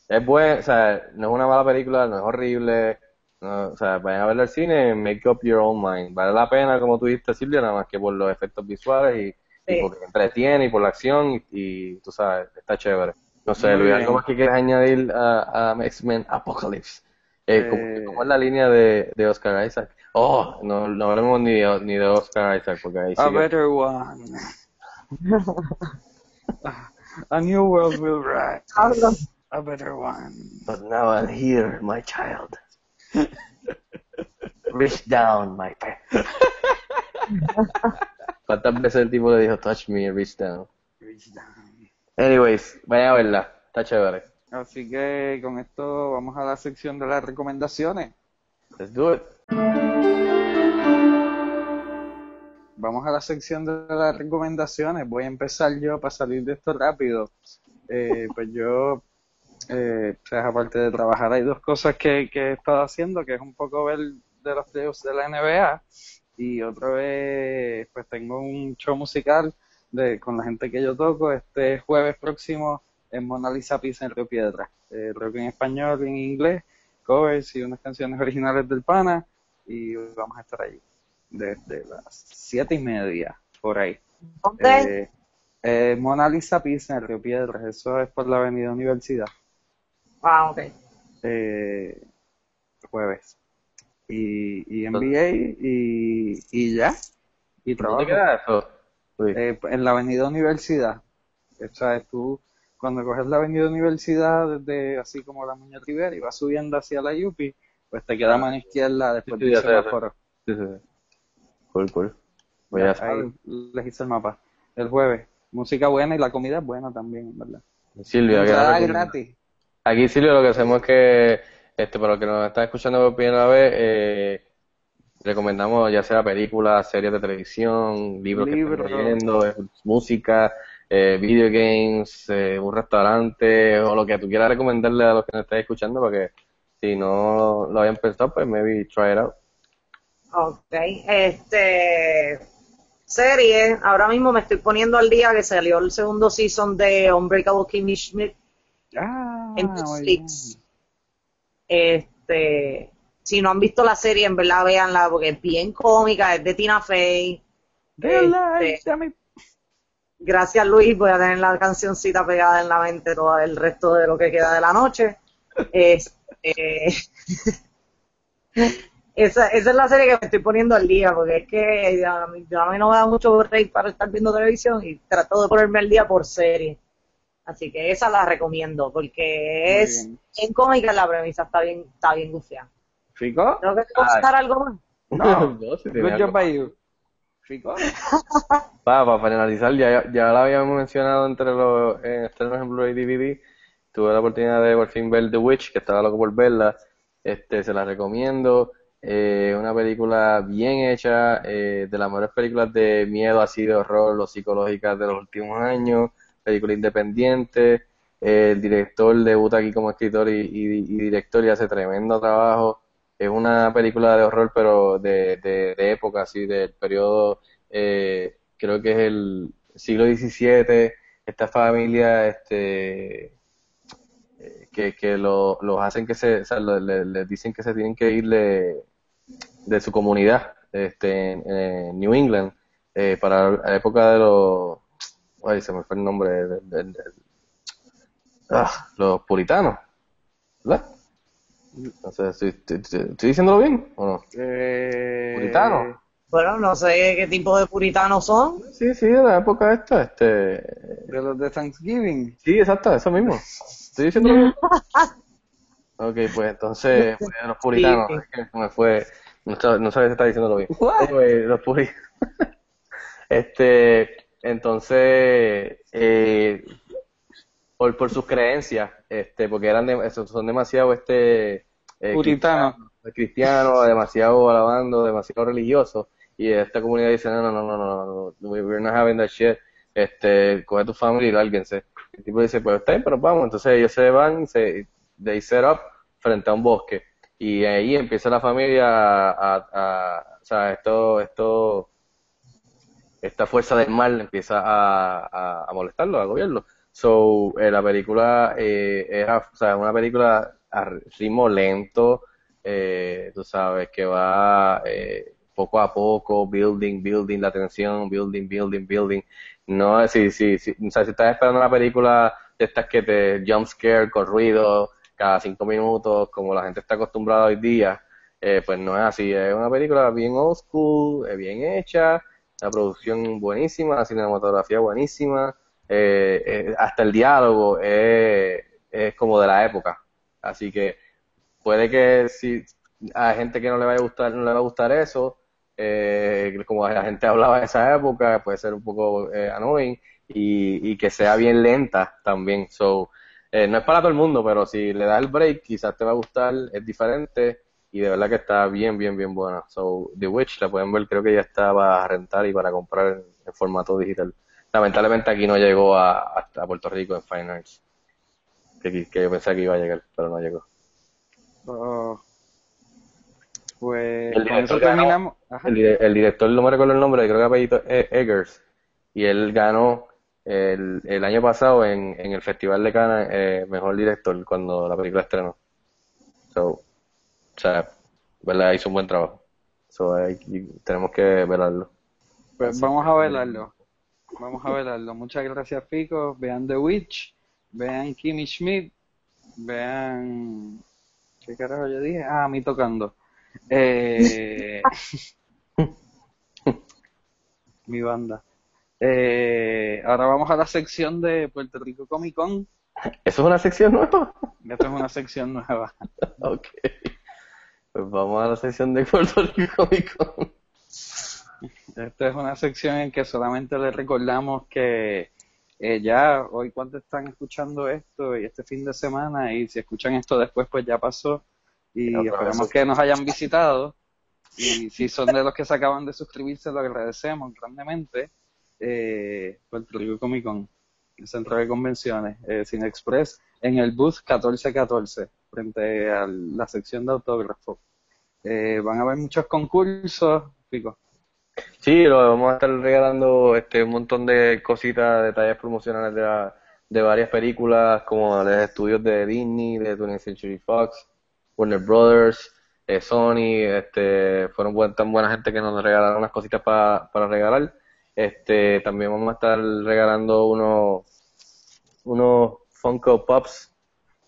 [SPEAKER 5] es bueno, o sea, no es una mala película, no es horrible, no, o sea, vayan a verla al cine, make up your own mind. Vale la pena, como tú dijiste, Silvia, nada más que por los efectos visuales y, porque entretiene y por la acción y, y, tú sabes, está chévere. No sé, Luis. ¿algo más que quieres añadir a, a X-Men Apocalypse? Eh, ¿cómo,
[SPEAKER 4] Eh.
[SPEAKER 5] cómo es la línea de, de Oscar Isaac? Oh, no, no hablemos ni de, ni de Oscar Isaac porque ahí
[SPEAKER 4] A better one. A new world will rise.
[SPEAKER 6] Hablo.
[SPEAKER 4] A better one.
[SPEAKER 5] But now I'm here, my child. Reach down, my pet. ¿Cuántas veces el tipo le dijo touch me, reach down?
[SPEAKER 4] Reach down.
[SPEAKER 5] Anyways, vayan a verla, está chévere.
[SPEAKER 4] Así que con esto vamos a la sección de las recomendaciones.
[SPEAKER 5] Let's do it.
[SPEAKER 4] Vamos a la sección de las recomendaciones. Voy a empezar yo para salir de esto rápido. Eh, pues yo, eh, sea, aparte de trabajar, hay dos cosas que, que he estado haciendo, que es un poco ver de los de la NBA y otra vez, pues tengo un show musical de, con la gente que yo toco este jueves próximo en Mona Lisa Pizza en Río Piedra. Eh, rock en español en inglés, covers y unas canciones originales del Pana y vamos a estar allí desde las siete y media por ahí.
[SPEAKER 6] ¿Dónde?
[SPEAKER 4] Eh, eh, Mona Lisa Pizza en Río Piedras, eso es por la Avenida Universidad,
[SPEAKER 6] ah, ok.
[SPEAKER 4] eh, jueves. Y, y NBA y, y ya, y trabajo.
[SPEAKER 5] ¿Dónde queda eso?
[SPEAKER 4] Eh, en la Avenida Universidad. O sea, tú cuando coges la Avenida Universidad desde así como la Muñoz Rivera y vas subiendo hacia la Yupi, pues te queda a mano izquierda después
[SPEAKER 5] Sí, sé, ya sé.
[SPEAKER 4] semáforo.
[SPEAKER 5] Sí, sí, sí. Cool, cool. Ya sabes.
[SPEAKER 4] Ahí les hice el mapa. El jueves. Música buena y la comida es buena también, en verdad.
[SPEAKER 5] Silvia, ¿qué
[SPEAKER 4] Entrada
[SPEAKER 5] nos recomiendas?
[SPEAKER 4] gratis.
[SPEAKER 5] Aquí, Silvio, lo que hacemos es que, este, para los que nos están escuchando por primera vez, eh, recomendamos ya sea películas, series de televisión, libros que estén leyendo, eh, música, eh, video games, eh, un restaurante, o lo que tú quieras recomendarle a los que nos estén escuchando, porque si no lo habían pensado, pues maybe try it out.
[SPEAKER 6] Ok, este serie, ahora mismo me estoy poniendo al día que salió el segundo season de Unbreakable Kimmy Schmidt
[SPEAKER 4] Ah,
[SPEAKER 6] en Netflix. Este, si no han visto la serie, en verdad véanla porque es bien cómica, es de Tina Fey. Este. Gracias Luis, voy a tener la cancioncita pegada en la mente todo el resto de lo que queda de la noche. Este, esa, esa es la serie que me estoy poniendo al día, porque es que ya- a mí, a mí no me da mucho break para estar viendo televisión y trato de ponerme al día por serie. Así que esa la recomiendo, porque es
[SPEAKER 4] bien.
[SPEAKER 6] en cómica la premisa está bien, está bien gufiada.
[SPEAKER 4] ¿Fico?
[SPEAKER 6] Creo que te va a gustar algo más.
[SPEAKER 4] No.
[SPEAKER 5] No, si tiene
[SPEAKER 4] Good job by you. ¿Fico?
[SPEAKER 5] Para, para finalizar, ya, ya la habíamos mencionado entre los en estrenos en Blu-ray DVD. Tuve la oportunidad de por fin ver The Witch, que estaba loco por verla. Este, se la recomiendo. Eh, una película bien hecha, eh, de las mejores películas de miedo, así de horror o psicológicas de los últimos años. Película independiente. Eh, el director debuta aquí como escritor y, director y hace tremendo trabajo. Es una película de horror, pero de, de, época, así, del periodo, eh, creo que es el siglo XVII. Esta familia, este, eh, que, que lo- los hacen que se, o sea, lo- le- les dicen que se tienen que ir de, de su comunidad, este, en, en New England, eh, para la época de los, ay, se me fue el nombre, del- ah, los puritanos, ¿verdad? No sé, ¿estoy, estoy- diciéndolo bien o no?
[SPEAKER 4] Eh,
[SPEAKER 5] Puritano.
[SPEAKER 6] Bueno, no sé qué tipo de puritanos son.
[SPEAKER 5] Sí, sí, de la época esta, este,
[SPEAKER 4] De los de Thanksgiving.
[SPEAKER 5] sí, exacto, eso mismo. Estoy diciéndolo bien. Ok, pues entonces, pues, los puritanos,
[SPEAKER 6] Sí.
[SPEAKER 5] es que me fue, no, no sabía si está diciéndolo bien.
[SPEAKER 4] What?
[SPEAKER 5] Anyway, los puritanos. Este, entonces, eh, por, por sus creencias, este, porque eran de- son demasiado este eh,
[SPEAKER 4] Puritanos.
[SPEAKER 5] cristianos, cristianos, demasiado alabando, demasiado religiosos, y esta comunidad dice, no, no, no, no, no, no, no, we're not having that shit, este, coge tu familia y lárguense. El tipo dice, pues está bien, pero vamos, entonces ellos se van, se, they set up frente a un bosque, y ahí empieza la familia a, o sea, esto, esto, esta fuerza del mal empieza a, a, a molestarlo, a gobierno. So, eh, la película eh, era, o sea, una película a ritmo lento, eh, tú sabes, que va eh, poco a poco, building, building la tensión, building, building, building. No, si, si, si, o sea, si estás esperando una película de estas que te jump scare con ruido cada cinco minutos, como la gente está acostumbrada hoy día, eh, pues no es así. Es una película bien old school, eh, bien hecha, la producción buenísima, la cinematografía buenísima, eh, hasta el diálogo es como de la época. Así que puede que si a gente que no le vaya a gustar, no le va a gustar eso, como la gente hablaba en esa época, puede ser un poco annoying y, y que sea bien lenta también. So, eh, no es para todo el mundo, pero si le das el break, quizás te va a gustar, es diferente y de verdad que está bien, bien, bien buena. So, The Witch la pueden ver, creo que ya está para rentar y para comprar en, en formato digital. Lamentablemente aquí no llegó a, hasta Puerto Rico en Fine Arts, que, que yo pensé que iba a llegar, pero no llegó.
[SPEAKER 4] Oh. Pues
[SPEAKER 5] El director ganó.
[SPEAKER 4] terminamos. Ajá.
[SPEAKER 5] El, el director, no me recuerdo el nombre, creo que apellido es Eggers, y él ganó el, el año pasado en, en el Festival de Cannes eh, Mejor Director cuando la película estrenó. So, o sea, ¿verdad? Hizo un buen trabajo. So, tenemos que verlo.
[SPEAKER 4] Pues vamos a velarlo. Vamos a velarlo. Muchas gracias, Pico. Vean The Witch. Vean Kimmy Schmidt. Vean. ¿Qué carajo yo dije? Ah, a mí tocando. Eh... Mi banda. Eh, ahora vamos a la sección de Puerto Rico Comic Con.
[SPEAKER 5] ¿Eso es una sección nueva?
[SPEAKER 4] Esta es una sección nueva.
[SPEAKER 5] ok. Pues vamos a la sección de Puerto Rico Comic Con.
[SPEAKER 4] Esta es una sección en que solamente les recordamos que eh, ya hoy cuando están escuchando esto y este fin de semana y si escuchan esto después pues ya pasó y esperamos que nos hayan visitado y si son de los que se acaban de suscribirse lo agradecemos grandemente eh, Puerto Rico Comic Con el centro de convenciones eh, Cine Express en el booth 1414 frente a la sección de autógrafos Eh, van a haber muchos concursos Pico
[SPEAKER 5] Sí, lo vamos a estar regalando este un montón de cositas, detalles promocionales de, la- de varias películas, como los estudios de Disney, de 20th Century Fox, Warner Brothers, eh, Sony, este, fueron tan buena gente que nos regalaron unas cositas pa- para regalar. Este, también vamos a estar regalando unos, unos Funko Pops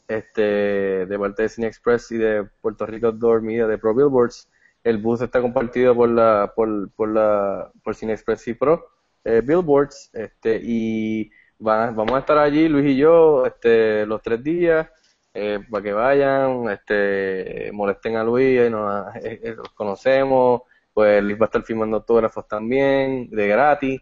[SPEAKER 5] este, de parte de Cine Express y de Puerto Rico Outdoor Media de Pro Billboards. El bus está compartido por la, por, por la, por Cine Express y Pro eh, Billboards, este, y van- vamos a estar allí, Luis y yo, este, los tres días, eh, para que vayan, este, molesten a Luis, eh, nos, eh, eh, los conocemos, pues Luis va a estar firmando autógrafos también, de gratis.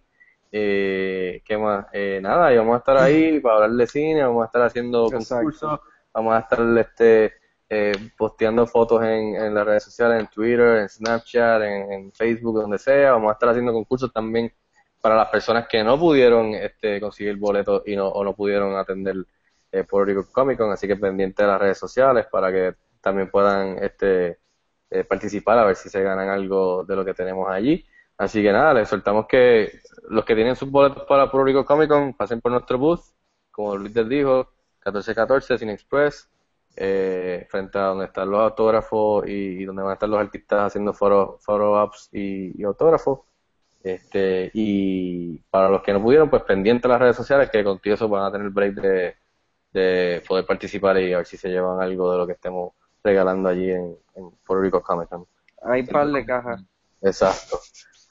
[SPEAKER 5] Eh, ¿qué más? Eh, nada, y vamos a estar ahí para hablar de cine, vamos a estar haciendo concursos, vamos a estar este, eh, posteando fotos en, en las redes sociales, en Twitter, en Snapchat, en, en Facebook, donde sea, vamos a estar haciendo concursos también para las personas que no pudieron este, conseguir boletos y no, o no pudieron atender eh, Puerto Rico Comic Con, así que pendiente de las redes sociales para que también puedan este, eh, participar a ver si se ganan algo de lo que tenemos allí. Así que nada, les soltamos que los que tienen sus boletos para Puerto Rico Comic Con pasen por nuestro booth, como Luis les dijo, 1414 Cine Express, eh, frente a donde están los autógrafos y, donde van a estar los artistas haciendo photo, photo ups y, autógrafos. Este, y para los que no pudieron, pues pendiente de las redes sociales, que contigo eso van a tener break de, de poder participar y a ver si se llevan algo de lo que estemos regalando allí en, en Puerto Rico Comic Con.
[SPEAKER 4] Hay un par de cajas.
[SPEAKER 5] Exacto.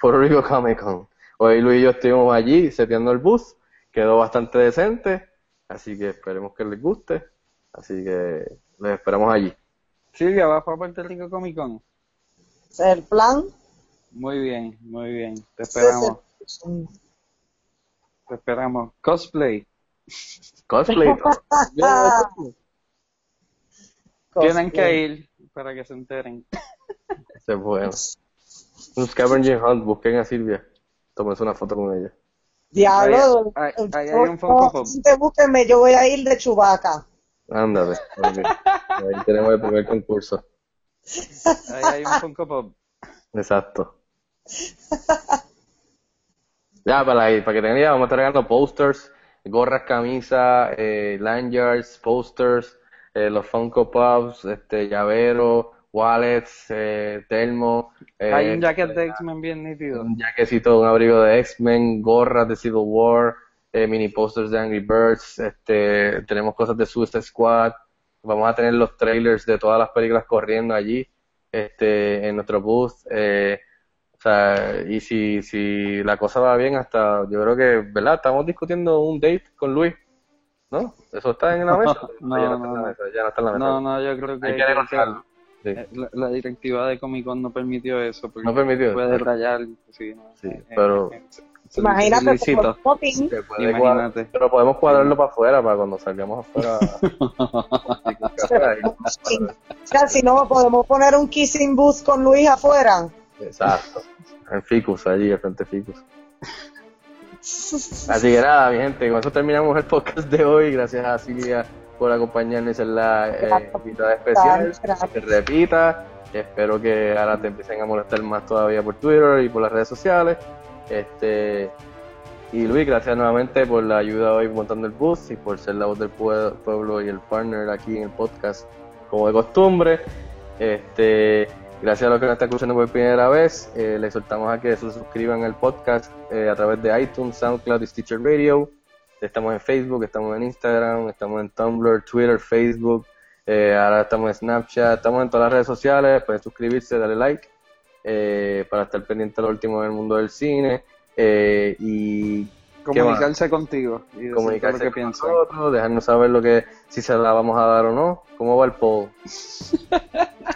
[SPEAKER 5] Puerto Rico Comic Con. Hoy Luis y yo estuvimos allí seteando el bus, quedó bastante decente, así que esperemos que les guste, así que les esperamos allí.
[SPEAKER 4] Silvia, ¿vas para Puerto Rico Comic Con?
[SPEAKER 6] El plan.
[SPEAKER 4] Muy bien, muy bien. Te esperamos, te esperamos. Cosplay.
[SPEAKER 5] Cosplay.
[SPEAKER 4] Tienen que ir para que se enteren.
[SPEAKER 5] Es bueno. Un scavenger hunt, busquen a Silvia, tómense una foto con ella.
[SPEAKER 6] Diablo.
[SPEAKER 4] Ahí- ahí- ahí hay un
[SPEAKER 6] no,
[SPEAKER 4] Funko Pop.
[SPEAKER 6] gente, búsquenme, yo voy a ir de Chubaca.
[SPEAKER 5] Ándale. Ahí tenemos el primer concurso.
[SPEAKER 4] Ahí hay un Funko Pop.
[SPEAKER 5] Exacto. Ya, para, la- para que tengan idea, vamos a estar regalando posters, gorras, camisas, eh, lanyards, posters, eh, los Funko Pops, este, llaveros, wallets, eh, termo. eh,
[SPEAKER 4] Hay un jacket de X-Men bien nítido.
[SPEAKER 5] un jaquecito, un abrigo de X-Men, gorras de Civil War, eh, mini posters de Angry Birds, este, tenemos cosas de Suicide Squad, vamos a tener los trailers de todas las películas corriendo allí, este, en nuestro booth, eh, o sea, y si, si la cosa va bien hasta, yo creo que, ¿verdad? Estamos discutiendo un date con Luis, ¿no? ¿Eso está en la mesa?
[SPEAKER 4] No,
[SPEAKER 5] ya no,
[SPEAKER 4] no,
[SPEAKER 5] está en la
[SPEAKER 4] no.
[SPEAKER 5] mesa, ya no está en la mesa.
[SPEAKER 4] No, no, yo creo que,
[SPEAKER 5] Hay que negociarlo. Sí.
[SPEAKER 4] eh, la, la directiva de Comic Con no permitió eso. Porque
[SPEAKER 5] No permitió.
[SPEAKER 4] Puede rayar. Sí, eh,
[SPEAKER 5] pero-
[SPEAKER 4] eh,
[SPEAKER 6] Imagínate
[SPEAKER 4] Imagínate.
[SPEAKER 5] cuadrar, pero podemos cuadrarlo para afuera, para cuando salgamos afuera.
[SPEAKER 6] O sea, si no, podemos poner un kissing booth con Luis afuera.
[SPEAKER 5] Exacto. En Ficus, allí, al frente de Ficus. Así que nada, mi gente, con eso terminamos el podcast de hoy. Gracias a Silvia por acompañarnos en la eh, invitada especial.
[SPEAKER 6] Gracias.
[SPEAKER 5] Que repita. Espero que ahora te empiecen a molestar más todavía por Twitter y por las redes sociales. Este y Luis, gracias nuevamente por la ayuda hoy montando el bus y por ser la voz del pue- pueblo y el partner aquí en el podcast como de costumbre. Este, gracias a los que nos están escuchando por primera vez, eh, les soltamos a que se suscriban al podcast eh, a través de iTunes, SoundCloud y Stitcher Radio. Estamos en Facebook, estamos en Instagram, estamos en Tumblr, Twitter, Facebook, eh, ahora estamos en Snapchat, estamos en todas las redes sociales, pueden suscribirse, darle like para estar pendiente de lo último del mundo del cine. y
[SPEAKER 4] Comunicarse contigo y decir
[SPEAKER 5] comunicarse
[SPEAKER 4] lo que
[SPEAKER 5] con
[SPEAKER 4] piensan.
[SPEAKER 5] nosotros, dejarnos saber lo que si se la vamos a dar o no. ¿Cómo va el poll?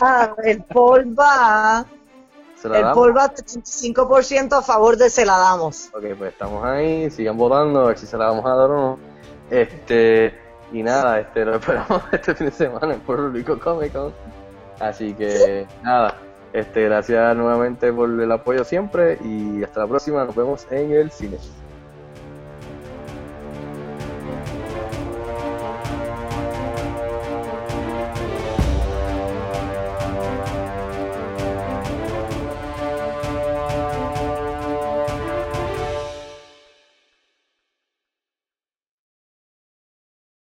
[SPEAKER 6] Ah, el poll va,
[SPEAKER 5] ¿Se la
[SPEAKER 6] el
[SPEAKER 5] damos?
[SPEAKER 6] poll va 35% a favor de se la damos.
[SPEAKER 5] Ok, pues estamos ahí, sigan votando, a ver si se la vamos a dar o no. Este, y nada, este, lo esperamos este fin de semana en Puerto Rico Comic Con. Así que nada, este, gracias nuevamente por el apoyo siempre y hasta la próxima, nos vemos en el cine.